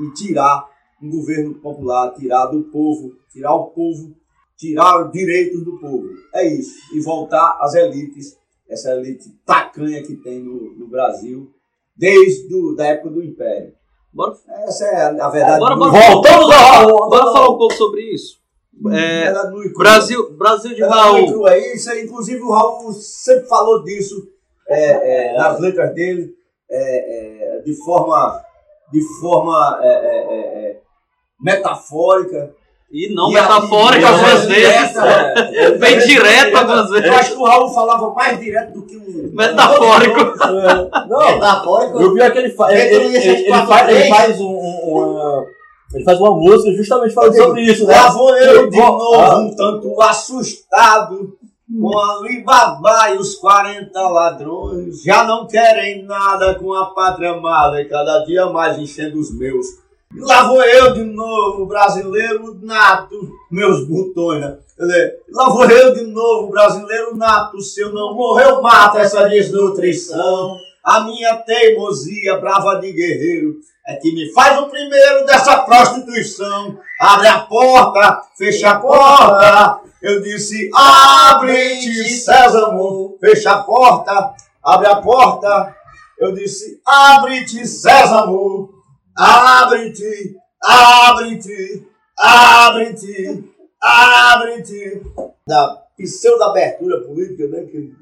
e tirar um governo popular, tirar do povo, tirar o povo, tirar os direitos do povo. É isso. E voltar às elites, essa elite tacanha que tem no, no Brasil, desde do, da época do Império. Bora, Essa é a, a verdade. Bora, bora. Voltamos ao Raul! bora falar um pouco sobre isso. A É. Brasil, Brasil de A Raul. É Isso inclusive o Raul sempre falou disso é, é, nas letras dele, é, é, de forma, de forma é, metafórica. E não E metafórica a- algumas vezes. é, Bem direto algumas Eu vezes. acho que o Raul falava mais direto do que um. Metafórico. Não, Metafórico. eu vi aquele fa ele, ele, faz, ele faz um, um- uma. Ele faz uma música justamente falando Eu sobre isso, né? Lá vou eu de novo, Ah. um tanto assustado, com a Alibaba e os 40 ladrões. Já não querem nada com a pátria amada, e cada dia mais enchendo os meus. E lá vou eu de novo, brasileiro nato, meus botões, né? Dizer, lá vou eu de novo, brasileiro nato, se eu não morrer, eu mato essa desnutrição. A minha teimosia brava de guerreiro é que me faz o primeiro dessa prostituição. Abre a porta, fecha a porta. Eu disse, abre-te, Sésamo. Fecha a porta, abre a porta. Eu disse, abre-te, Sésamo. Abre-te, abre-te, abre-te, abre-te. Da pseudo-abertura política, né? Que,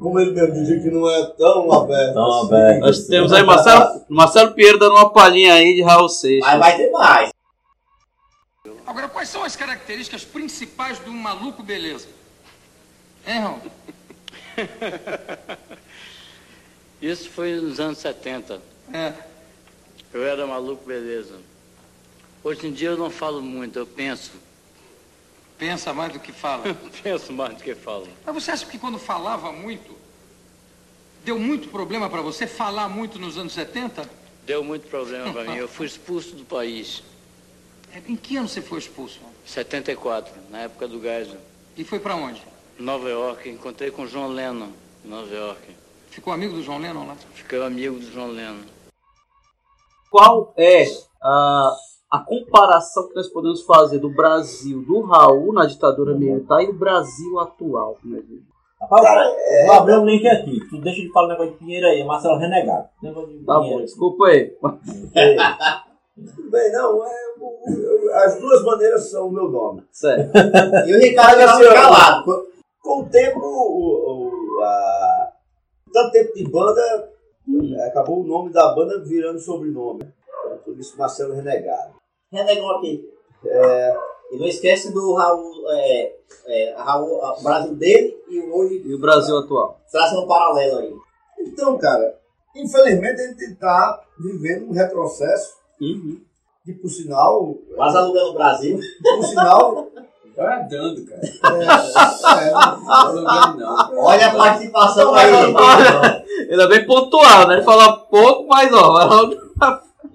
como ele mesmo dizia, que não é tão aberta. Tão assim. aberta. Nós temos aí Marcelo, Marcelo Pinheiro dando uma palhinha aí de Raul Seixas. Mas vai ter mais. Agora, quais são as características principais do maluco beleza? Hein, Raul? [laughs] Isso foi nos anos 70. É. Eu era maluco, beleza. Hoje em dia eu não falo muito, eu penso. Pensa mais do que fala. [laughs] penso mais do que falo. Mas você acha que quando falava muito, deu muito problema para você falar muito nos anos 70? Deu muito problema para mim. Eu fui expulso do país. [laughs] É, Em que ano você foi expulso? 74, na época do Geisel. E foi para onde? Nova York, encontrei com João Lennon, em Nova York. Ficou amigo do João Lennon lá? Fiquei amigo do João Lennon. Qual é a, a comparação que nós podemos fazer do Brasil do Raul na ditadura militar e o Brasil atual? Né? Rapaz, eu vou abrir um link aqui. Tu deixa de falar um negócio de dinheiro aí, Marcelo Renegado. Negócio de Tá bom, desculpa aí. Tudo bem, não. É, o- o- as duas maneiras são o meu nome. Certo. E o Ricardo assim, ó, calado. Com, com o tempo, o, o- a- tanto tempo de banda, acabou o nome da banda virando sobrenome. Então, por isso, Marcelo Renegado. Renegou aqui. É, E não esquece do Raul, é, é, Raul, o Brasil dele e o hoje E o Brasil atual? traça um paralelo aí. então, cara, infelizmente a gente está vivendo um retrocesso Uhum. que, por sinal, Quase alugando o Brasil. por sinal, [laughs] Vai dando, cara. é, é, Não tá alugando, não. Olha a participação aí. Ele é bem pontual, né? Ele fala pouco, mas ó.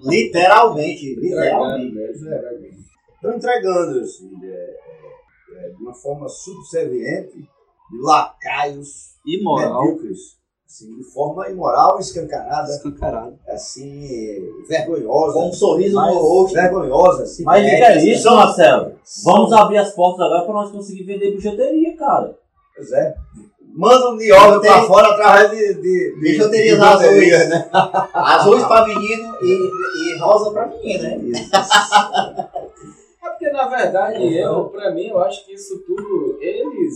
Literalmente, Entregando literalmente. entregando. estão entregando assim, é, é, é, de uma forma subserviente, de lacaios Imoral. medíocres, assim, de forma imoral, escancarada, Escancarado. assim, vergonhosa. Com um sorriso Mas no rosto. Vergonhosa, assim. Mas o que é, é isso, Marcelo? Vamos abrir as portas agora para nós conseguir vender bijuteria, cara. Pois é. Manda um nióbio pra fora através de, de, Bijuterias bijuteria, azuis. né? [laughs] Azuis pra menino e, e rosa pra menina, né? [laughs] É porque, na verdade, eu, pra mim, eu acho que isso tudo, eles,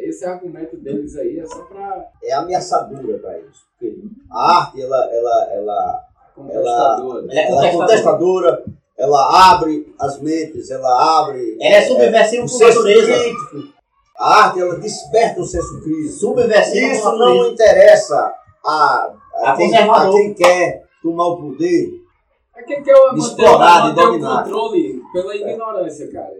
esse argumento deles aí é só pra É ameaçadora para eles. Porque a arte, ela, ela, ela contestador. Ela é ela é contestadora, ela abre as mentes, ela abre Ela é subversiva o por senso natureza. crítico. A arte, ela desperta o senso crítico. Subversiva Isso não interessa a, a, A quem, a quem quer tomar o poder. É quem quer manter, Explorar, manter o dominar. controle pela ignorância, cara.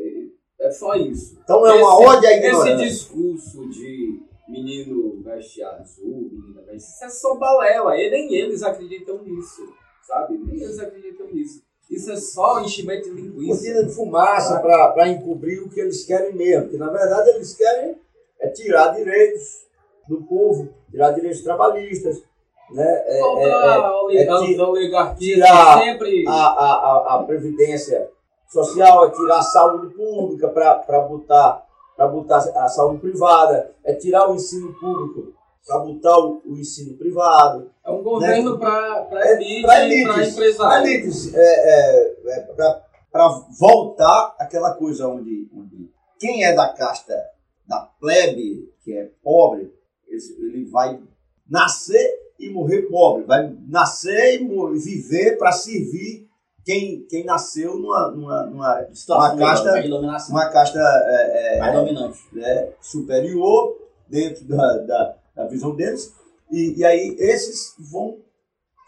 É só isso. Então é uma Esse- ódio à Esse ignorância. discurso de menino veste azul, menina veste... Isso é só balela. E nem eles acreditam nisso, sabe? Nem eles acreditam nisso. Isso é só enchimento de linguiça. cortina de fumaça para encobrir o que eles querem mesmo. Porque, na verdade, eles querem é tirar direitos do povo, tirar direitos trabalhistas, né? É, Voltar é, é, é tirar sempre... a, a, a, a previdência social, é tirar a saúde pública para botar, pra botar a saúde privada, é tirar o ensino público para botar o, o ensino privado. É um governo para É, elite, para elites, empresário. elites, é, é, para voltar aquela coisa onde, onde quem é da casta da plebe, que é pobre, ele, vai nascer e morrer pobre, vai nascer e mo- viver para servir quem, quem nasceu numa, numa, numa, Situação uma casta, melhor, de dominação. uma casta é, é, Mais dominante. né, superior dentro da, da, da visão deles. E, e aí esses vão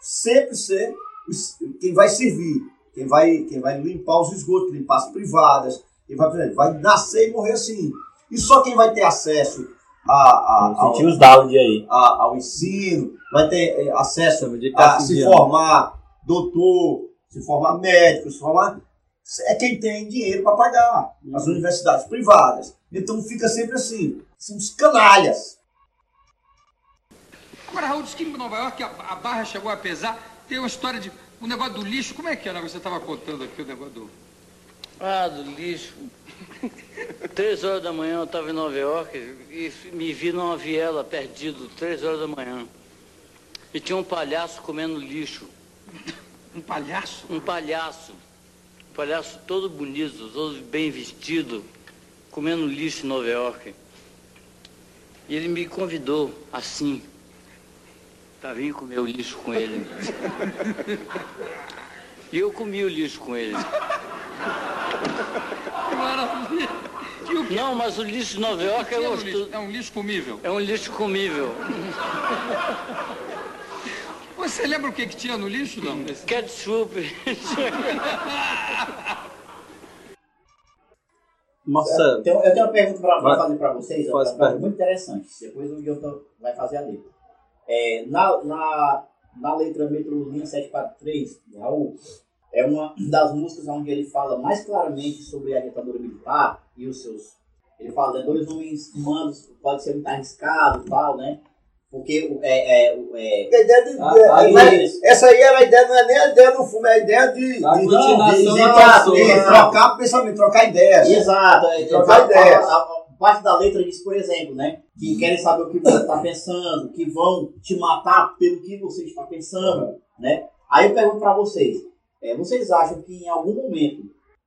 sempre ser os- quem vai servir, quem vai, quem vai limpar os esgotos, limpar as privadas, quem vai, vai nascer e morrer assim. E só quem vai ter acesso a, a, ao, os downloads aí. a- ao ensino, vai ter eh, acesso de a se formar doutor, se formar médico, se formar. É quem tem dinheiro para pagar. As universidades privadas. Então fica sempre assim. São os canalhas. Agora, Raul, diz que em Nova York a, a barra chegou a pesar. Tem uma história de. O negócio do lixo. Como é que é? o negócio? Você estava contando aqui o negócio do. Ah, do lixo. [laughs] Três horas da manhã eu estava em Nova York e me vi numa viela perdido, três horas da manhã. E tinha um palhaço comendo lixo. Um palhaço? Um palhaço. Um palhaço todo bonito, todo bem vestido, comendo lixo em Nova York. E ele me convidou assim, para vir comer o lixo com ele. E eu comi o lixo com ele. Que maravilha! Que Não, mas o lixo de Nova o York é gostoso. lixo? É um lixo comível. É um lixo comível. Você lembra o que, que tinha no lixo, não? Ketchup. [laughs] Marcelo. Eu tenho, eu tenho uma pergunta para fazer para vocês, é Faz uma pergunta muito interessante. Depois o Guilherme vai fazer a letra. É, na, na, na letra Metrolinha 743, do Raul, é uma das músicas onde ele fala mais claramente sobre a ditadura militar e os seus. Ele fala, né, dois homens humanos pode ser muito arriscado e tal, né? Porque é, é, é, A ideia de- Ah, é, mas eles- essa aí era a ideia, não é nem a ideia do filme, é a ideia de, Da de, de- de trocar- pessoa, de né? trocar pensamento, trocar ideias. Exato. é, Trocar é, ideias. a, a- a parte da letra diz, por exemplo, né? Que querem saber o que você está pensando, que vão te matar pelo que você está pensando, né? Aí eu pergunto para vocês, é, vocês acham que em algum momento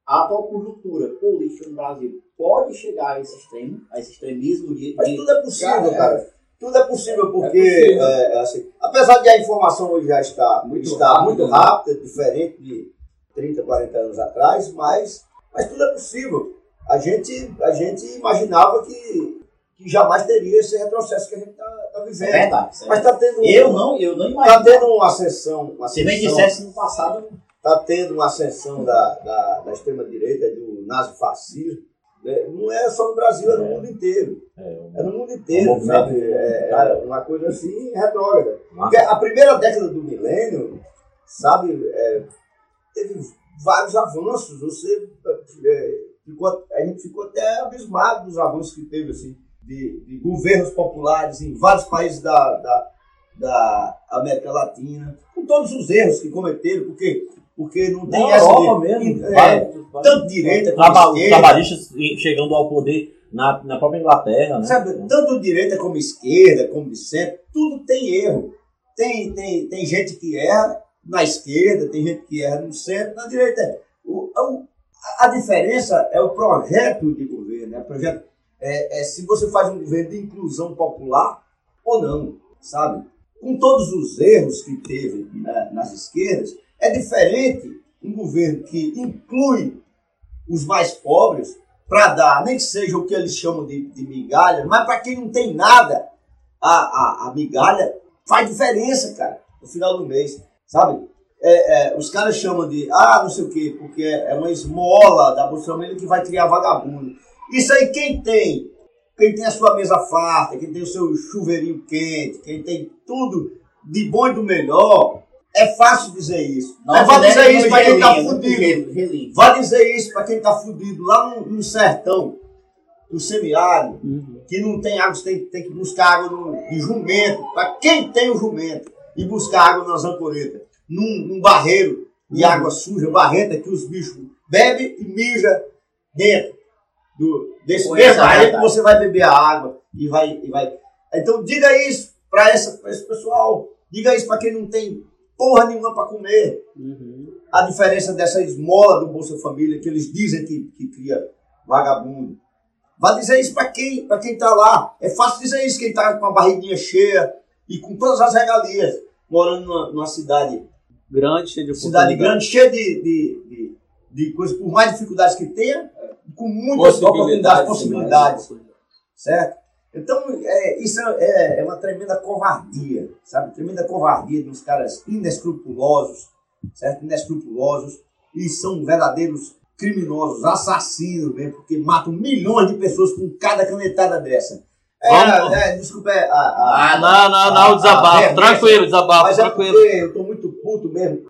a atual conjuntura política no Brasil pode chegar a esse extremo, a esse extremismo de... Mas de- tudo é possível, cara. Tudo é possível, porque, É possível. é, é assim, apesar de a informação hoje já estar muito, está rápida, muito né? rápida, diferente de 30, 40 anos atrás, mas, mas tudo é possível. A gente, a gente imaginava que, que jamais teria esse retrocesso que a gente está vivendo. É verdade, isso é Mas está tendo, Eu não, eu não tá imagino. tendo uma ascensão. Uma Se bem ascensão dissesse no passado, está tendo uma ascensão da, da, da extrema-direita, do nazifascismo. Né? Não é só no Brasil, é no mundo inteiro. É no mundo inteiro, Um sabe? É, é uma coisa assim retrógrada. Porque a primeira década do milênio, sabe, é, teve vários avanços. Você é, ficou, a gente ficou até abismado dos avanços que teve, assim, de, de governos populares em vários países da, da, da América Latina, com todos os erros que cometeram, porque, porque não tem essa. Europa de- mesmo, é, tanto direita como esquerda. trabalhistas chegando ao poder na, na própria Inglaterra, né? Sabe, tanto direita como esquerda, como de centro, tudo tem erro. Tem, tem, tem gente que erra na esquerda, tem gente que erra no centro, na direita. O, o- a- diferença é o projeto de governo. É, o projeto, é, é se você faz um governo de inclusão popular ou não, sabe? Com todos os erros que teve né, nas esquerdas, é diferente um governo que inclui os mais pobres para dar, nem que seja o que eles chamam de, de migalha, mas para quem não tem nada, a, a, a migalha faz diferença, cara, no final do mês, sabe? É, é, os caras chamam de, ah, não sei o quê, porque é uma esmola da Bolsa Família que vai criar vagabundo. Isso aí quem tem, quem tem a sua mesa farta, quem tem o seu chuveirinho quente, quem tem tudo de bom e do melhor, é fácil dizer isso. Mas vai Nossa, dizer deve isso ter para quem tá gelinho, fudido. Vai dizer isso para quem tá fudido lá no, no sertão, no semiárido, que não tem água, você tem, tem que buscar água no, de jumento. Para quem tem o jumento e buscar água nas ancoretas, num, num barreiro de água suja, barrenta, que os bichos bebem e mijam dentro do, desse é, mesmo barreiro que você vai beber a água e vai. E vai. Então diga isso para esse pessoal. Diga isso para quem não tem porra nenhuma para comer a diferença dessa esmola do Bolsa Família que eles dizem que, que cria vagabundo. Vai dizer isso para quem para quem tá lá. É fácil dizer isso quem tá com a barriguinha cheia e com todas as regalias, morando numa, numa cidade Grande, cheio de cidade grande, cheia de, de, de, de coisas, por mais dificuldades que tenha, com muitas oportunidades, possibilidades. Certo? Então, é, isso é, é uma tremenda covardia, sabe? Tremenda covardia de uns caras inescrupulosos, certo? Inescrupulosos, e são verdadeiros criminosos, assassinos mesmo, porque matam milhões de pessoas com cada canetada dessa. É, é, desculpa, é, a, a, Ah, não, não, não, a- desabafo. Tranquilo, desabafo, Mas é tranquilo. porque eu tô muito puto mesmo.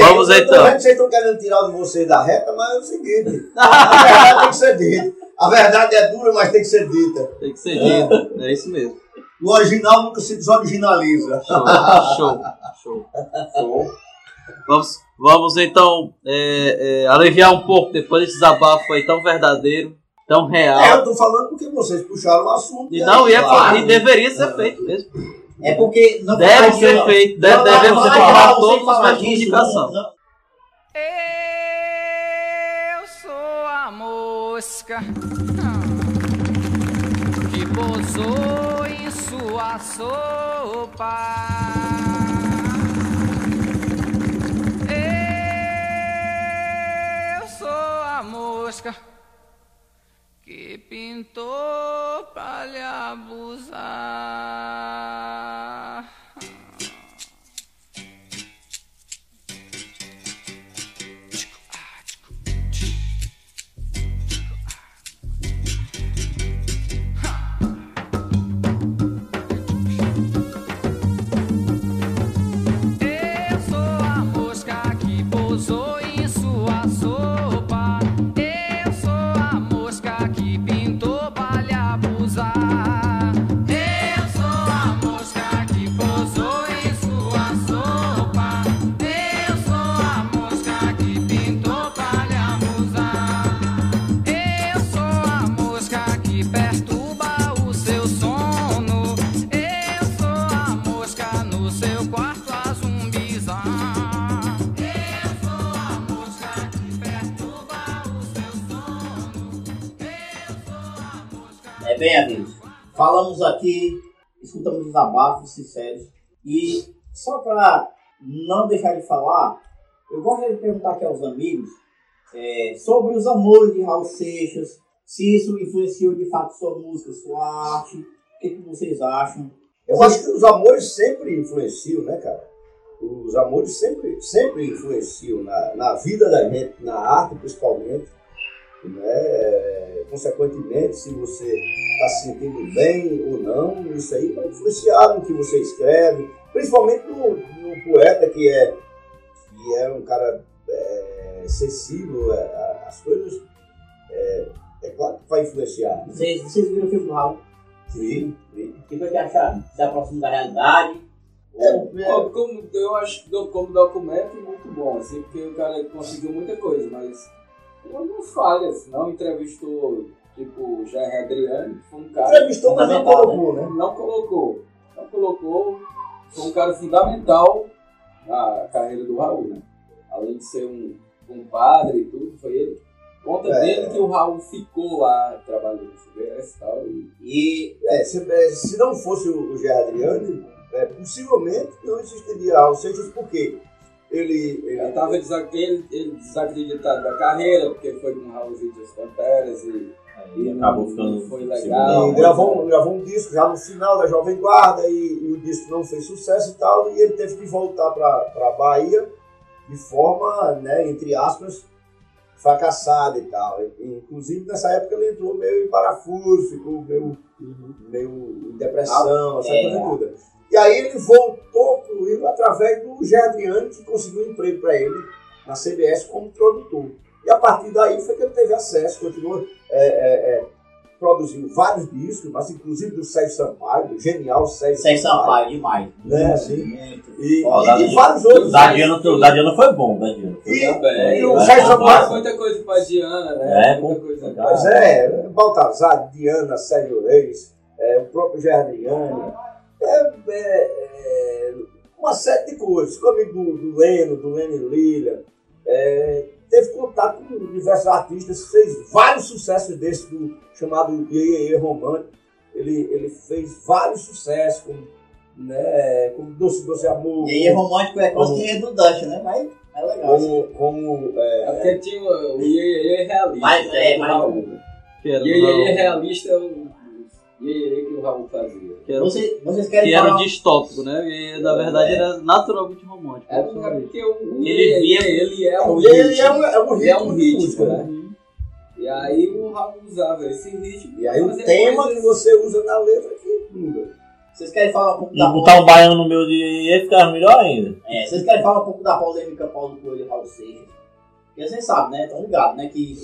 Vamos então. vocês estão querendo tirar de vocês da reta, mas é o seguinte: a verdade tem que ser dita. A verdade é dura, mas tem que ser dita. Tem que ser dito. É isso mesmo. O original nunca se desoriginaliza. Show, show, show. Vamos, vamos então é, é, aliviar um pouco depois desse desabafo aí tão verdadeiro, tão É, eu real. tô falando porque vocês puxaram o assunto. E não, e, é, Claro. e deveria ser feito mesmo. É porque. Não Deve ser feito, deve- devemos não, todos os de disso, comunicação. não, não. Mosca que pousou em sua sopa. Eu sou a mosca que pintou pra lhe abusar. Falamos aqui, escutamos desabafos sinceros e só para não deixar de falar, eu gostaria de perguntar aqui aos amigos é, sobre os amores de Raul Seixas, se isso influenciou de fato sua música, sua arte, o que, que vocês acham? Eu acho que os amores sempre influenciam, né, cara? Os amores sempre, sempre influenciam na, na vida da gente, na arte principalmente. Né? É, Consequentemente, se você está se sentindo bem ou não, isso aí vai influenciar no que você escreve, principalmente no, no poeta que é, que é um cara é, sensível às coisas. É, é claro que vai influenciar. Vocês, vocês viram o filme do Raul? Sim, sim. O que foi que acharam? Se aproxima da realidade? É, Ó, como, eu acho como documento muito bom, assim, porque o cara conseguiu muita coisa, mas algumas falhas. Não entrevistou, tipo, o Jair Adriano, que foi um cara. Entrevistou, mas não colocou, né? Não colocou. Não colocou. Foi um cara fundamental na carreira do Raul, né? Além de ser um, um padre e tudo, foi ele. Conta É. dele que o Raul ficou lá trabalhando no CBS e tal. E é, se, é, se não fosse o, o Gerard Adriani, é, possivelmente não existiria Raul Seixas, porque ele, Ele estava ele, ele desacreditado da carreira, porque foi com Raulzinho das Panteras e, E acabou não ficando. foi e legal. gravou, um- gravou um disco já no final da Jovem Guarda e, e o disco não fez sucesso e tal, e ele teve que voltar para a Bahia de forma, né, entre aspas, fracassada e tal. E, inclusive nessa época ele entrou meio em parafuso, ficou meio, meio em depressão, essa É. coisa toda. E aí ele voltou pro Rio através do Gerdriano, que conseguiu um emprego para ele na CBS como produtor. E a partir daí foi que ele teve acesso, continuou é, é, é, produzindo vários discos, mas inclusive do Sérgio Sampaio, do genial Sérgio Sem Sampaio, demais. Né, assim. E, Ó, e- da- e vários outros. Da Diana, da Diana foi bom, da Diana. E, Também. e o É, Sérgio é, Sampaio. Muita coisa pra Diana, né? É, muita coisa. Pois é, Baltazar, Diana, Sérgio Reis, é, o próprio Gerardriani, é, é, é, uma série de coisas. Ficou amigo do, do Leno, do Leno Lilha, é, teve contato com diversos artistas, fez vários sucessos desse do chamado Iê Romântico. Ele, ele fez vários sucessos, como, né, como Doce Doce Amor, E aí é romântico é quase Como- que redundante, né? Mas é legal. assim. como, como é, É porque tinha o Iê realista. Mas, né, é, do mas- Raul. realista é o Iê que o Raul fazia. Que era, Vocês, vocês querem que era falar... o distópico, né? E na verdade era naturalmente romântico. É porque o Ele Iê, via- ele é um e ele ritmo. é um, é um Ele é ritmo um ritmo, música, né? né? E aí o Raul usava esse ritmo. E aí o tema coisas- que você usa na letra que muda. Vocês querem falar um pouco E da botar um baiano no meu de ia ficar melhor ainda. É, vocês querem falar um pouco da polêmica Paulo Coelho e Raul Seixas? Porque vocês sabem, né? Estão ligados, né? Que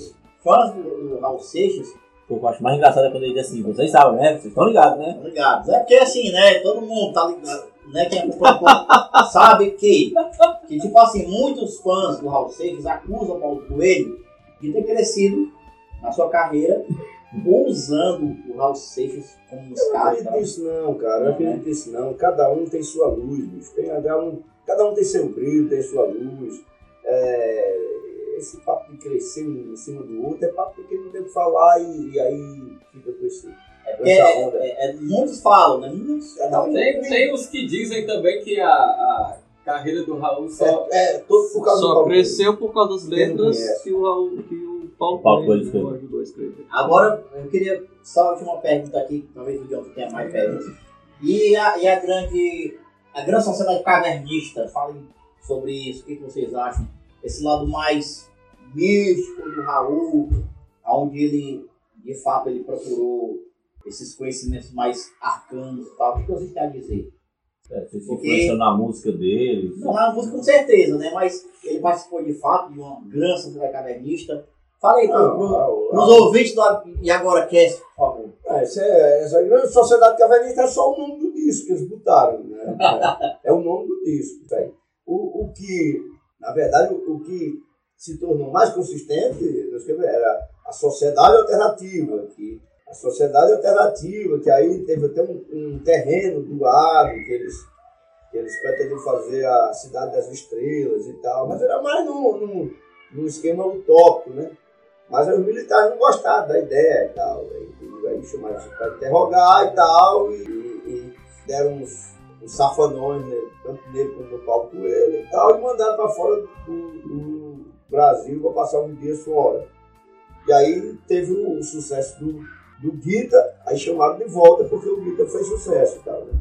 fãs do, do Raul Seixas O que eu acho mais engraçado é quando ele diz assim, vocês sabem, né? Vocês estão ligados, né? estão ligados. É porque assim, né? Todo mundo tá ligado, né? Quem acompanha sabe que, que, tipo assim, muitos fãs do Raul Seixas acusam o Paulo Coelho de ter crescido na sua carreira usando o Raul Seixas como Eu não escada. e acredito tal. nisso não, cara. Eu não acredito nisso não. Cada um tem sua luz, bicho. Tem, cada, um, cada um tem seu brilho, tem sua luz. É, esse papo de crescer um em cima do outro é papo de quem não que falar e, e aí fica com esse, É com porque essa é, onda. é- é- muitos falam, né? Muitos, um Tem, tem os que dizem também que a, a carreira do Raul só. É, é todo por Só cresceu por causa das letras que o, Raul- que o Paulo, Paulo Coelho, ajudou a escrever. Agora, eu queria só a última pergunta aqui, talvez o John tenha mais perguntas. E a, e a grande a grande sociedade cavernista, falem sobre isso, o que que vocês acham? Esse lado mais místico do Raul, onde ele, de fato, ele procurou esses conhecimentos mais arcanos e tal. O que vocês têm a dizer? É, Você se Porque- na música dele. Não, na música com certeza, né? Mas ele participou de fato de uma grande sociedade cavernista. Fala aí, Não, pro, pros ouvintes do E Agora Cast, por favor. É, essa, é- essa grande sociedade cavernista é só o nome do disco que eles botaram. Né? É, [laughs] é o nome do disco. aí. O, o que, na verdade, o, o que se tornou mais consistente era a sociedade alternativa. Que, a sociedade alternativa, que aí teve até um, um terreno doado, que eles, que eles pretendiam fazer a Cidade das Estrelas e tal. Mas era mais num, num, num esquema utópico, né? Mas os militares não gostaram da ideia e tal. Aí, aí chamaram para interrogar e tal, e, e deram uns, uns safanões, né, tanto nele como no Paulo Coelho e tal, e mandaram para fora do, do Brasil para passar um dia fora. E aí teve o, o sucesso do, do Guita, aí chamaram de volta porque o Guita fez sucesso e tal, né?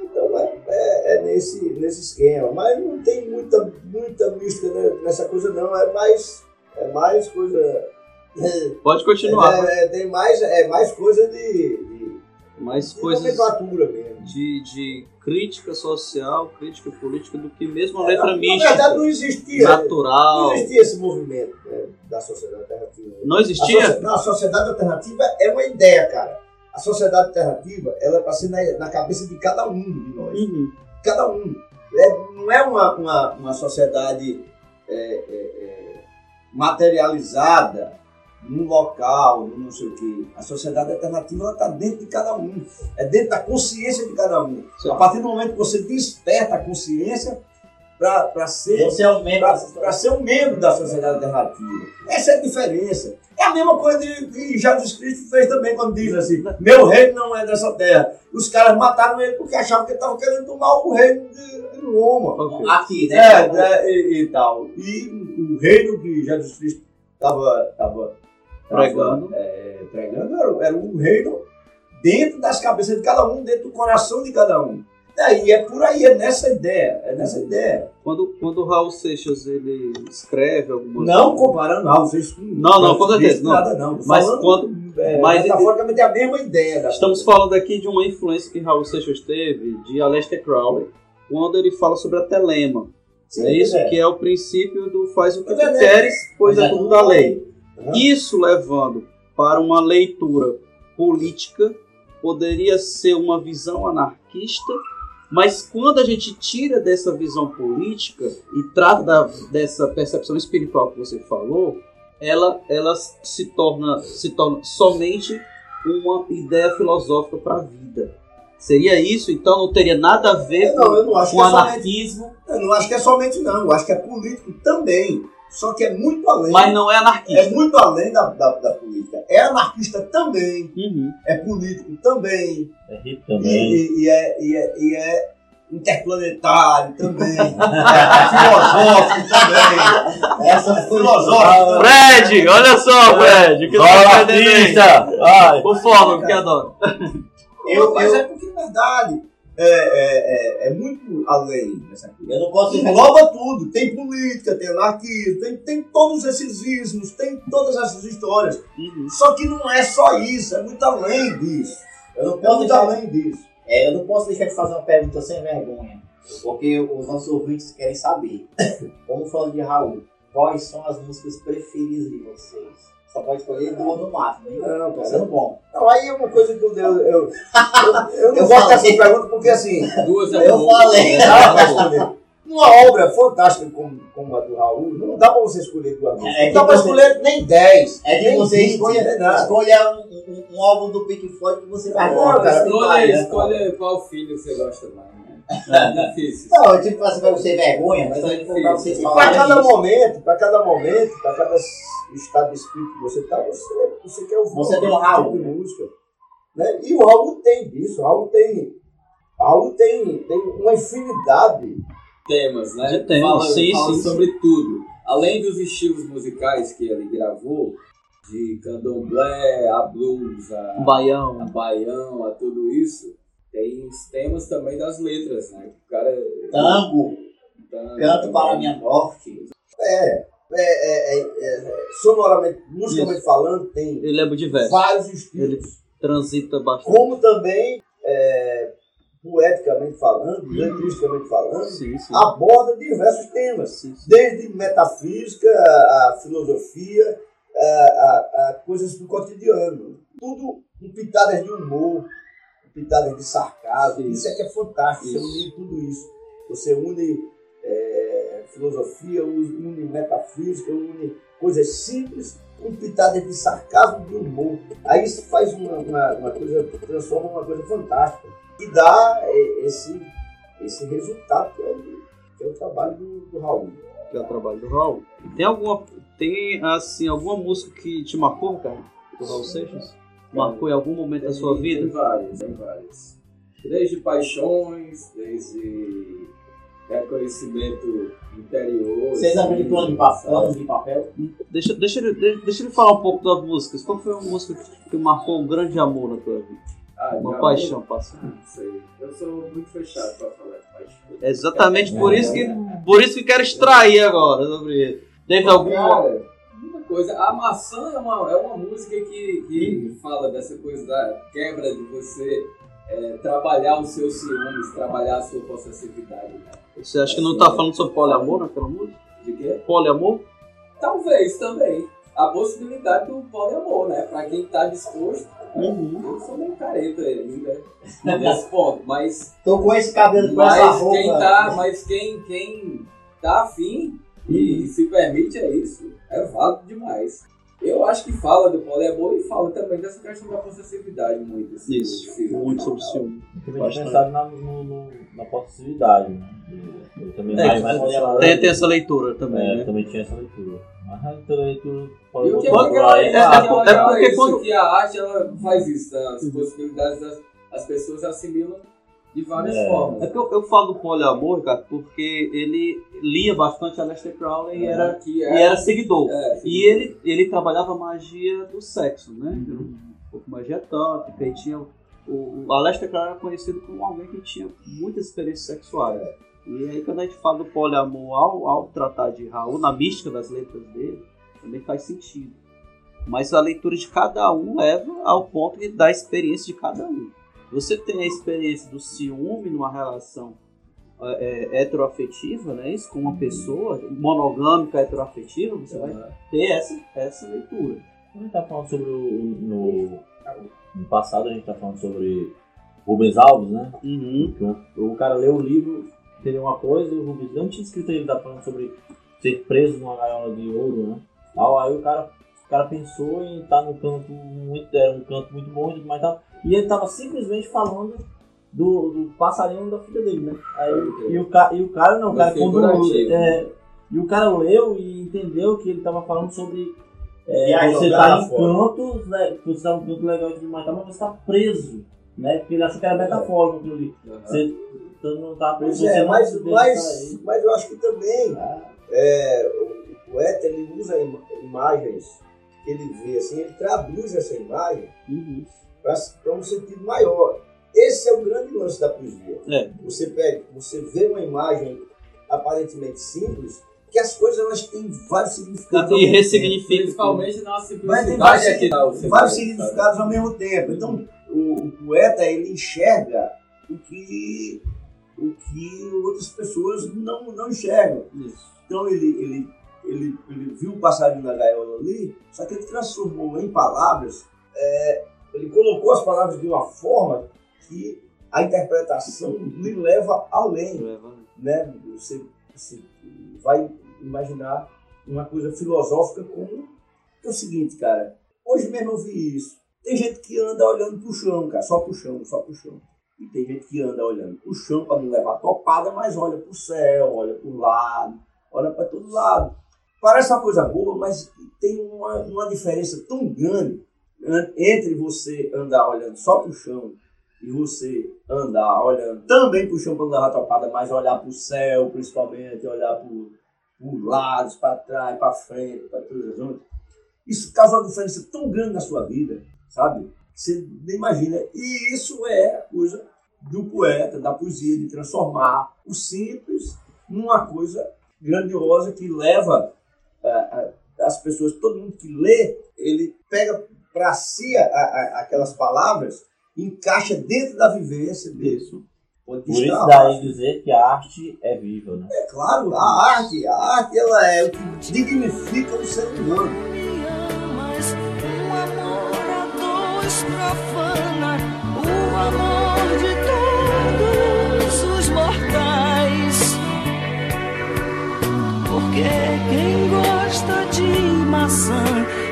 Então é, é, é, nesse, nesse esquema. Mas não tem muita, muita mística nessa coisa não, é mais, é mais coisa. Pode continuar. É, é, tem mais, é mais coisa de. de mais de coisas nomenclatura mesmo. De, de crítica social, crítica política, do que mesmo a letra na, mística. Na verdade, não existia. Natural. Não existia esse movimento né, da sociedade alternativa. Não existia? A, socie- não, a sociedade alternativa é uma ideia, cara. A sociedade alternativa, ela é para ser na, na cabeça de cada um de nós. Uhum. Cada um. É, não é uma, uma, uma sociedade é, é, é, materializada num local, num não sei o quê. A sociedade alternativa ela está dentro de cada um. É dentro da consciência de cada um. A partir do momento que você desperta a consciência para ser, Você é um membro pra- dessa pra ser um membro da sociedade alternativa. Essa é a diferença. É a mesma coisa de- que Jesus Cristo fez também quando diz assim: Meu reino não é dessa terra. Os caras mataram ele porque achavam que ele estava querendo tomar o reino de, de Roma. Aqui, né? É, né, e, e tal. E o reino que Jesus Cristo estava tava, Pregando. é, pregando era, era um reino dentro das cabeças de cada um, dentro do coração de cada um. Daí é por aí, é nessa ideia, é nessa ideia. Quando, quando o Raul Seixas ele escreve alguma Não coisa. comparando, não, vocês Não, não, com certeza, não. Nada, não. Mas falando, quando- é, mas- metaforicamente é a mesma ideia. Estamos falando aqui de uma influência que Raul Seixas teve de Aleister Crowley, quando ele fala sobre a telema. Sim, é isso é. que é o princípio do faz o que é, né? queres, pois é Pois é, tudo da lei. Uhum. Isso levando para uma leitura política, poderia ser uma visão anarquista, mas quando a gente tira dessa visão política e trata da- dessa percepção espiritual que você falou, ela, ela se, torna, se torna somente uma ideia filosófica para a vida. Seria isso? Então não teria nada a ver Não, com, não acho com que é somente- anarquismo, Eu não acho que é somente não, eu acho que é político também. Só que é muito além. mas não é É anarquista. muito além da, da, da política. É anarquista também, Uhum. é político também, É rico e, também. e- e é, e, é, e é interplanetário também, [laughs] é filosófico também. Essa filosófica também. Fred, olha só, Fred, que Fala, tá artista! Por favor, que adoro. Eu, mas é porque, na verdade, é, é, é, é muito além dessa coisa. Eu não posso Engloba tudo. Tem política, tem anarquismo, tem, tem todos esses ismos, tem todas essas histórias. Uhum. Só que não é só isso, é muito além disso. Eu não É posso muito deixar, além disso. é, eu não posso deixar de fazer uma pergunta sem vergonha. Porque os nossos ouvintes querem saber. [laughs] Como falando de Raul, quais são as músicas preferidas de vocês? Só pode escolher duas no máximo, hein? Não, Tá cara. sendo bom. Não, aí é uma coisa que eu, eu, eu, eu, [laughs] eu Eu gosto dessa pergunta porque assim, Duas é Eu bom. falei. É, dá pra bom. escolher. Uma obra fantástica como, como a do Raul, não dá pra você escolher duas músicas. É não dá pra você- escolher nem dez. É que nem você 20, escolha, escolha um, um, um álbum do Pink Floyd que você vai cara, Escolha, né? escolha qual filho você gosta mais? É difícil. Não, eu tipo assim, pra você vergonha, mas é vou pra vocês difícil. E para falarem cada momento, para cada momento, para cada estado de espírito que você está, você, você quer ouvir Você tem um tipo Raul, de né? música. Né? E o Raul tem disso, o Raul tem. o Raul tem, tem uma infinidade. Temas, né? De temas, fala, sim, fala sim, sobre tudo. Além dos estilos musicais que ele gravou, de candomblé, a blues, a, a Baião. baião, a tudo isso, tem os temas também das letras, né? O cara... Tango, tango canto também. para a minha morte. É, é, é, é, é, sonoramente, musicalmente falando, tem Ele é diverso. vários estilos. Ele transita bastante. Como também, é, poeticamente falando, letristicamente falando, Sim, sim. aborda diversos temas. Sim, sim. desde metafísica, a, a filosofia, a, a- a coisas do cotidiano. Tudo com pitadas de humor, com pitadas de sarcasmo. Isso é que é fantástico, você Isso. unir tudo isso. Você une é, filosofia, une metafísica, une coisas simples com pitadas de sarcasmo e de humor. Aí isso faz uma, uma, uma coisa, transforma uma coisa fantástica. E dá é, esse, esse resultado que é o, que é o trabalho do, do Raul. que é o trabalho do Raul. Tem alguma. Tem, assim, alguma música que te marcou, cara? Do Raul Seixas? Marcou em algum momento da sua vida? Tem várias, tem várias. Desde paixões, desde reconhecimento interior. Vocês assim, abriram plano de papel? Planos de papel? Deixa, deixa, ele, deixa, ele falar um pouco das músicas. Qual foi uma música que, marcou um grande amor na tua vida? Ah, Uma paixão, amor? passou. Não sei. Eu sou muito fechado pra falar de paixão. É exatamente por isso que por isso que quero extrair agora sobre ele. Teve alguma. Cara, uma coisa. A maçã é uma, é uma música que, que fala dessa coisa da quebra de você é, trabalhar os seus ciúmes, trabalhar a sua possessividade. Né? Você acha que não tá falando sobre poliamor naquela música? De quê? Poliamor? Talvez também. A possibilidade do poliamor, né? Pra quem tá disposto. Uhum. Eu sou meio careta ainda nesse ponto, mas. Tô com esse cabelo com essa Mas roupa. quem tá, mas quem, quem tá afim e se permite é isso, é válido demais. Eu acho que fala do poliamor e fala também dessa questão da possessividade muito. Assim, Isso, muito e sobre tal. ciúme. Eu também tinha pensado na, no, no- na possessividade, né? Eu, também É, mais, mais tem, tem essa leitura também, É, né? eu também tinha essa leitura. Mas a leitura pode E o que é legal é, e- é, ah, legal é porque isso, quando- que a arte ela faz isso, tá? as possibilidades das as pessoas assimilam de várias É. formas. É porque eu, eu falo do poliamor, Ricardo, porque ele lia bastante a Lester Crowley e era, que e é, era seguidor. é, E ele, ele trabalhava a magia do sexo, né? Um pouco magia tântrica e tinha. O, o Aleister Crowley era conhecido como alguém que tinha muitas experiências sexuais. E aí quando a gente fala do poliamor ao, ao tratar de Raul, na mística das letras dele, também faz sentido. Mas a leitura de cada um leva ao ponto de- da experiência de cada um. Você tem a experiência do ciúme numa relação é, é, heteroafetiva, né? Isso com uma pessoa monogâmica heteroafetiva, você vai ter essa, essa leitura. A gente tá falando sobre o. No, no passado a gente tá falando sobre Rubens Alves, né? Uhum. O, o cara leu o livro, entendeu uma coisa, e o Rubens não tinha escrito ele tá falando sobre ser preso numa gaiola de ouro, né? Tal, aí o cara, o cara pensou em estar num canto muito. Era um canto muito bom e tudo mais tal. E ele tava simplesmente falando do, do passarinho da filha dele, né? Aí, e, o, ca- e o cara não, o cara quando é, E o cara leu e entendeu que ele tava falando sobre é, Viagem você jogada tá em fora. cantos, né? Você tá em canto legal e mais, tá, mas você tá preso, né? Porque ele achou que era metafórico aquilo ali. Você então, não tá preso, você é, não mas, mas, mas eu acho que também é, o, o poeta ele usa ima- imagens que ele vê, assim, ele traduz essa imagem para um sentido maior. Esse é o grande lance da poesia. É. Você pega, você vê uma imagem aparentemente simples, que as coisas elas têm vários significados. E ressignifica. Principalmente na Mas tem simplicidade vários, aqui vários significado. significados ao mesmo tempo. Então, o, o poeta ele enxerga o que, o que outras pessoas não, não enxergam. Então, ele, ele, ele, ele viu o passarinho na gaiola ali, só que ele transformou em palavras, é, ele colocou as palavras de uma forma que a interpretação lhe leva além. Né? Você, você vai imaginar uma coisa filosófica como é o seguinte, cara. Hoje mesmo eu vi isso. Tem gente que anda olhando pro chão, cara, só pro chão, só pro chão. E tem gente que anda olhando pro chão para não levar topada, mas olha pro céu, olha pro lado, olha para todo lado. Parece uma coisa boa, mas tem uma, uma diferença tão grande an- entre você andar olhando só pro chão e você andar olhando também pro chão para não levar mas olhar pro céu, principalmente, olhar pro, por lados, para trás, para frente, para todas as outras. Isso causa uma diferença tão grande na sua vida, sabe? Você nem imagina. E isso é coisa do poeta, da poesia, de transformar o simples numa coisa grandiosa que leva ah, ah, as pessoas, todo mundo que lê, ele pega para si a- a- aquelas palavras, encaixa dentro da vivência dele. Pode Por isso daí dizer que a arte é viva, né? é claro, a arte, a arte ela é o que dignifica o ser humano. Mas um amor a dois profana o amor de todos os mortais. Porque quem gosta de maçã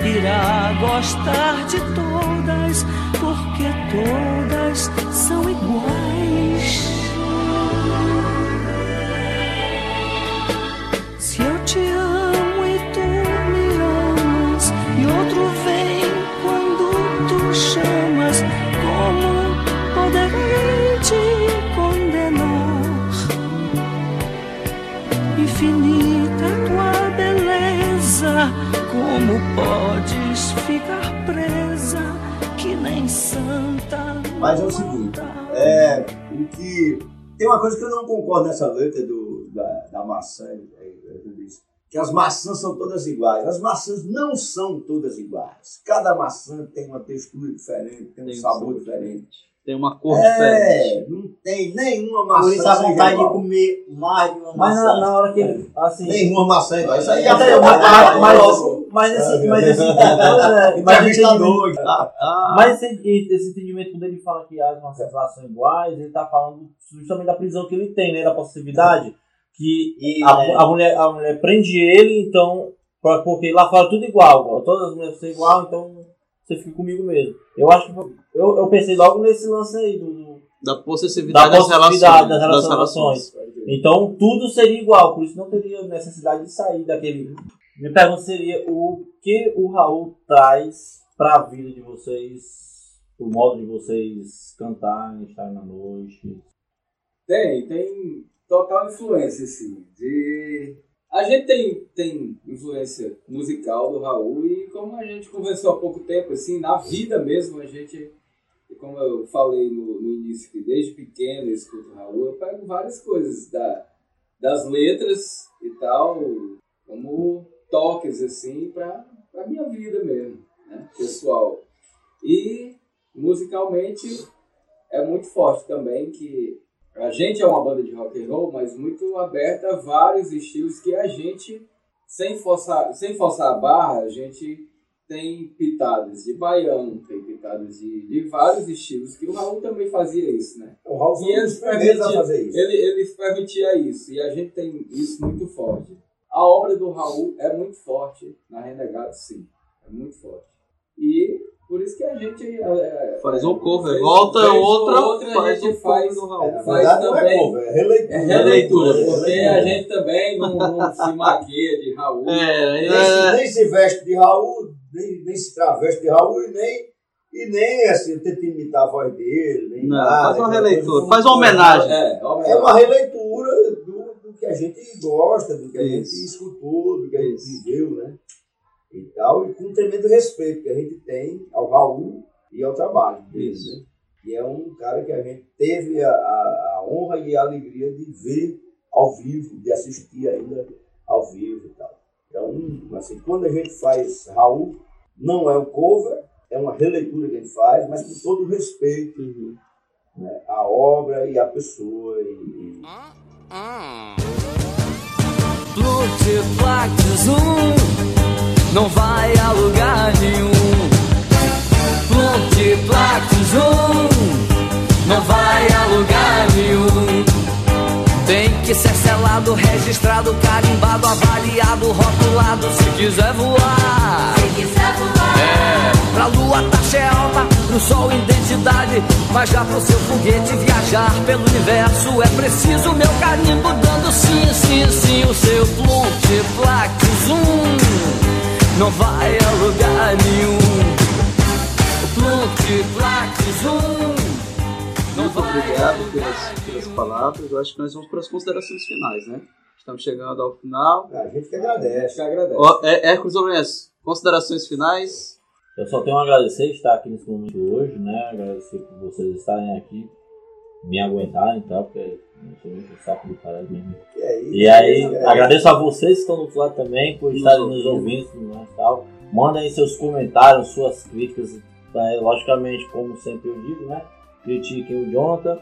irá gostar de todas, porque todas são iguais. Mas é o seguinte, é, o que, tem uma coisa que eu não concordo nessa letra do, da, da maçã, é, é, isso, que as maçãs são todas iguais. As maçãs não são todas iguais. Cada maçã tem uma textura diferente, tem um Tem sabor diferente. Tem uma cor É, diferente. não tem nenhuma maçã Por isso a vontade de comer mais de uma Mas maçã. na, na hora que. Assim. Nenhuma maçã igual. Isso aí Mas, é mas, mas, mas, esse, mas esse, [laughs] mas, mas esse entendimento, Ah, mas esse, esse entendimento, quando ele fala que as maçãs lá são iguais, ele está falando justamente da prisão que ele tem, né? Da possessividade. Que E, a, né, a, mulher, a mulher prende ele, então. Porque lá fora tudo igual. Todas as mulheres são igual, então você fica comigo mesmo. Eu acho que. Eu, eu pensei logo nesse lance aí do, da possessividade da das relações. possessividade das das relações. Então tudo seria igual, por isso não teria necessidade de sair daquele. Minha pergunta seria o que o Raul traz para a vida de vocês, o modo de vocês cantarem, estarem na noite. Tem, tem total influência, sim. De... A gente tem, tem influência musical do Raul e como a gente conversou há pouco tempo, assim, na vida mesmo, a gente, como eu falei no, no início, que desde pequeno eu escuto o Raul, eu pego várias coisas da, das letras e tal, como toques, assim, pra, pra minha vida mesmo, né, pessoal. E musicalmente é muito forte também que a gente é uma banda de rock and roll, mas muito aberta a vários estilos que a gente, sem forçar, sem forçar a barra, a gente tem pitadas de baiano, tem pitadas de, de vários estilos, que o Raul também fazia isso, né? O Raul E a permitia- fazer isso. Ele, ele permitia isso, e a gente tem isso muito forte. A obra do Raul é muito forte na Renegado, sim. É muito forte. E por isso que a gente... é, Faz um cover, volta ou outra, outra, faz a gente um faz, do Raul. Na faz verdade, não é também... cover, é releitura. É releitura, É porque releitura. a gente também não, não se maqueia de Raul. É, Nem, é, se, nem se veste de Raul, nem, nem se traveste de Raul e nem, e nem assim, tenta imitar a voz dele, nem Não, nada. faz uma releitura, faz uma homenagem. É, É uma releitura a gente gosta, do que a gente Isso. escutou, do que a gente Isso. viveu, né? E tal, e com um tremendo respeito que a gente tem ao Raul e ao trabalho dele, Isso. né? E é um cara que a gente teve a, a, a honra e a alegria de ver ao vivo, de assistir ainda ao vivo e tal. Então, assim, quando a gente faz Raul, não é um cover, é uma releitura que a gente faz, mas com todo o respeito né, à obra e à pessoa. E, e- Plutiplac Zoom não vai a lugar nenhum. Plutiplac Zoom não vai a lugar nenhum. Tem que ser selado, registrado, carimbado, avaliado, rotulado se quiser voar. Se quiser voar, É, pra lua taxa é alta, pro sol identidade. Mas já pro seu foguete viajar pelo universo é preciso meu carimbo dando sim, sim, sim. O seu plutiplac zoom não vai a lugar nenhum. O plutiplac zoom não Muito obrigado pelas, pelas palavras. Eu acho que nós vamos para as considerações finais, né? Estamos chegando ao final. a gente que agradece. gente agradece. Ó, é, Hércules Lourenço, considerações finais. Eu só tenho a agradecer estar aqui nesse momento hoje, né? Agradecer por vocês estarem aqui, me aguentarem, tá? Porque eu sou muito saco do caralho mesmo. E aí, E aí, é, agradeço a vocês que estão do outro lado também por estarem nos ouvindo né, e tal. Mandem aí seus comentários, suas críticas. Tá? Logicamente, como sempre eu digo, né? Critiquem o Jonathan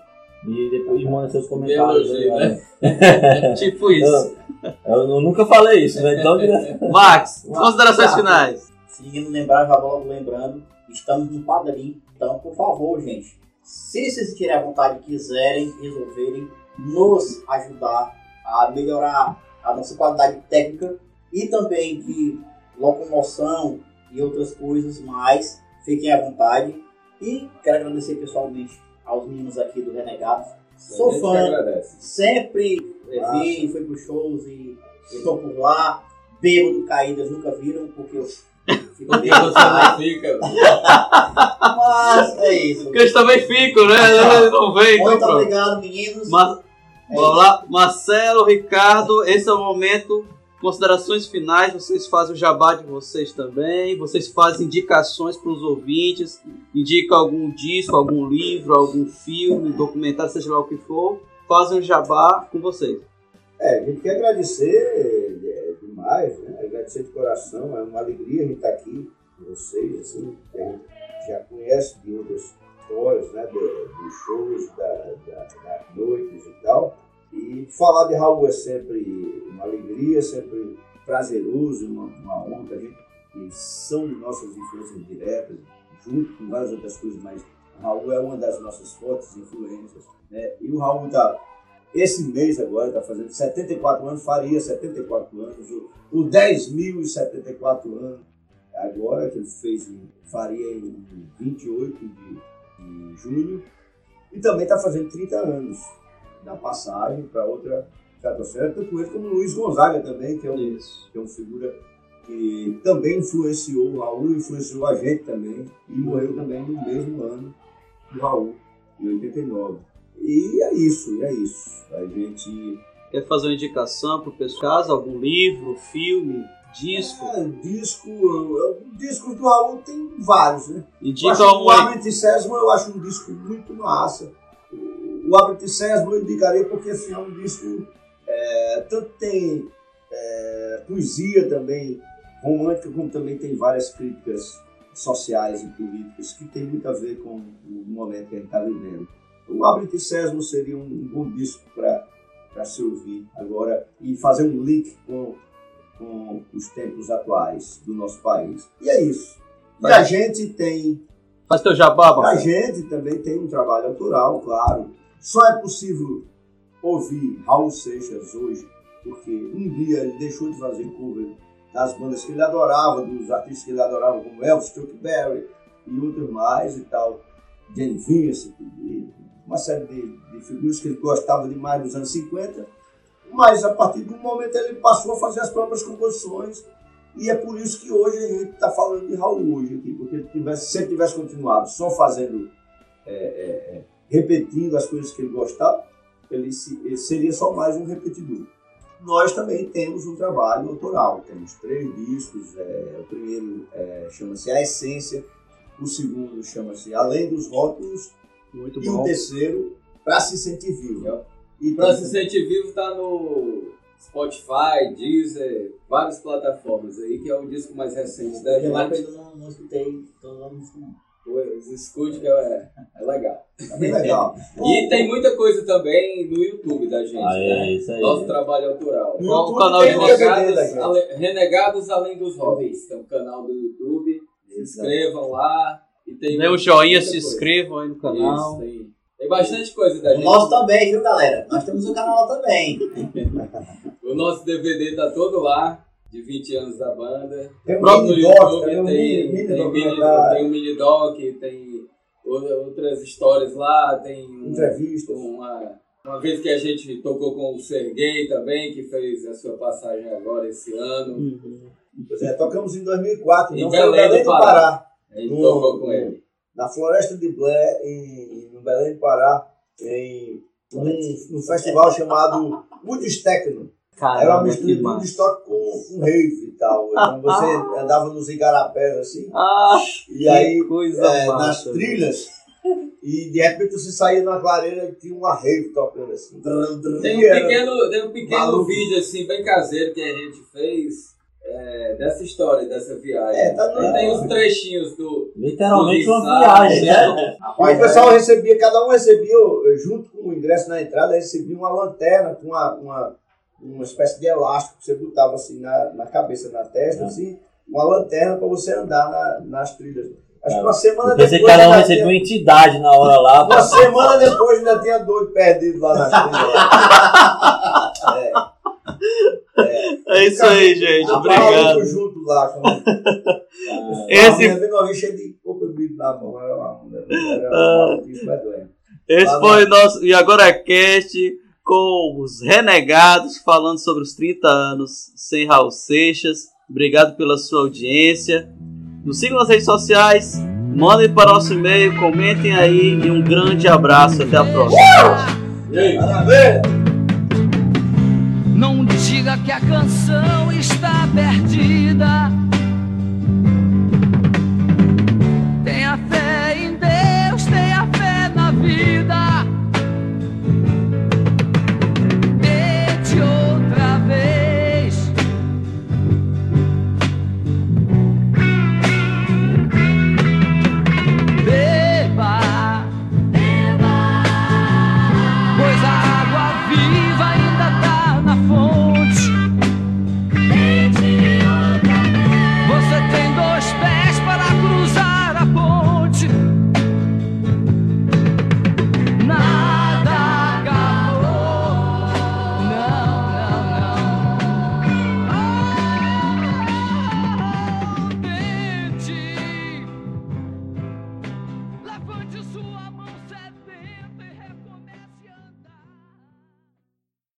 e depois mandem seus comentários. elogio, aí, né? [laughs] [laughs] Tipo isso. Eu, eu nunca falei isso, né? Então, [laughs] Max, considerações finais. Seguindo lembrar, já vou logo lembrando, estamos no padrinho. Então, por favor, gente, se vocês sentirem a vontade e quiserem resolverem nos ajudar a melhorar a nossa qualidade técnica e também de locomoção e outras coisas mais, fiquem à vontade. E quero agradecer pessoalmente aos meninos aqui do Renegado. Sou fã, sempre é, vi, fui pros shows e estou por lá. Bêbado caído, eles nunca viram, porque eu você não fica. Mas é isso. Porque eles também ficam, né? Eles não vêm, então Muito pronto. obrigado, meninos. Mas, É vamos lá. Marcelo, Ricardo, esse é o momento considerações finais, vocês fazem o jabá de vocês também, vocês fazem indicações para os ouvintes, indica algum disco, algum livro, algum filme, documentário, seja lá o que for, fazem o jabá com vocês. É, a gente quer agradecer demais, né? agradecer de coração, é uma alegria a gente estar aqui com vocês, assim, que a gente já conhece de outras histórias, né, dos shows, da, da, das noites e tal. E falar de Raul é sempre uma alegria, sempre prazeroso, uma, uma honra. A gente, que são nossas influências diretas, junto com várias outras coisas, mas Raul é uma das nossas fortes influências. Né? E o Raul está, esse mês agora, está fazendo 74 anos, faria 74 anos, o, o 10.074 anos, agora que ele fez, faria em 28 de, de junho, e também está fazendo 30 anos da passagem para outra estratosfera, tanto ele como o Luiz Gonzaga também, que é, um, que é uma figura que também influenciou o Raul, influenciou a gente também, e morreu também no mesmo ano do Raul, em 89. E é isso, é isso. A gente. Quer fazer uma indicação para o pessoal? Algum livro, filme, disco? É, disco. Disco do Raul tem vários, né? Indica um. O Abre Sésamo eu acho um disco muito massa. O Abre Sésamo eu indicaria porque assim, é um disco. É, tanto tem é, poesia também, romântica, como também tem várias críticas sociais e políticas que tem muito a ver com o momento que a gente está vivendo. O Abre Sésamo seria um bom disco para se ouvir agora e fazer um link com, com os tempos atuais do nosso país. E é isso. E a gente tem. Faz teu jabá, A gente também tem um trabalho autoral, claro. Só é possível ouvir Raul Seixas hoje, porque um dia ele deixou de fazer cover das bandas que ele adorava, dos artistas que ele adorava, como Elvis, Chuck Berry e outros mais e tal. Jane Vincent, uma série de, de figuras que ele gostava demais dos anos 50, mas a partir do momento ele passou a fazer as próprias composições e é por isso que hoje a gente está falando de Raul hoje aqui, porque tivesse, se ele tivesse continuado só fazendo, é, é, é repetindo as coisas que ele gostava, ele, se, ele, seria só mais um repetidor. Nós também temos um trabalho autoral, temos três discos, é, o primeiro é, chama-se A Essência, o segundo chama-se Além dos Rótulos muito e bom. o terceiro, Pra Se Sentir Vivo. E Pra Se Sentir Vivo tá no Spotify, Deezer, várias plataformas aí, que é o disco mais recente da gente. eu não, não escutei todo o disco não. Pois, escute que é, é legal. É bem legal. [laughs] E tem muita coisa também no YouTube da gente, Ah, é, né? isso aí. Nosso trabalho autoral. No o canal de Renegados. Ale- Renegados Além dos Hobbies. Tem um canal do YouTube. Se inscrevam lá. E tem Dê um joinha, se coisa. inscrevam aí no canal. Isso, tem, tem bastante coisa da O gente. nosso também, viu, galera? Nós temos um canal lá também. [laughs] O nosso DVD tá todo lá, de 20 anos da banda. Tem um Próprio mini doc, YouTube tem tem, tem, mini, tem um mini doc, tem outra- outras histórias lá, tem um- entrevistas. uma, uma vez que a gente tocou com o Serguei também, que fez a sua passagem agora esse ano. Pois é, tocamos em 2004, Em não foi Belém Belém do Pará. Pará, Gente No- tocou com ele. na Floresta de Blair, em, no Belém do Pará, em um, um festival chamado Woodstock. Era uma Caramba, mistura de. Woodstock com, com rave e tal. Então você andava nos igarapés assim, Ah, e aí coisa é, nas trilhas, e de repente você saía numa clareira e tinha uma rave tocando assim. Tem um pequeno, tem um pequeno maluco. vídeo assim, bem caseiro que a gente fez é, dessa história, dessa viagem. É, tá no- Aí tem os trechinhos do. Literalmente uma Tudo viagem, isso. né? E o pessoal recebia, cada um recebia, eh, junto com o ingresso na entrada, recebia uma lanterna com uma, uma, uma espécie de elástico que você botava assim na, na cabeça, na testa, assim, uma lanterna para você andar na- nas trilhas. Acho que uma semana Eu pensei que depois. cada um recebia uma entidade na hora lá. Uma semana depois ainda tinha doido perdido lá nas trilhas. [laughs] É. É isso aí, gente. Obrigado. junto lá. Com... [laughs] Esse- A minha vez cheia de coco bebido na mão. Era uma onda. Era uma maluquice medonha. Esse Lá foi o nosso E Agora Cast com os Renegados falando sobre os 30 anos sem Raul Seixas. Obrigado pela sua audiência. Nos sigam nas redes sociais, mandem para o nosso e-mail, comentem aí e um grande abraço. Até a próxima. Parabéns! Que a canção está perdida.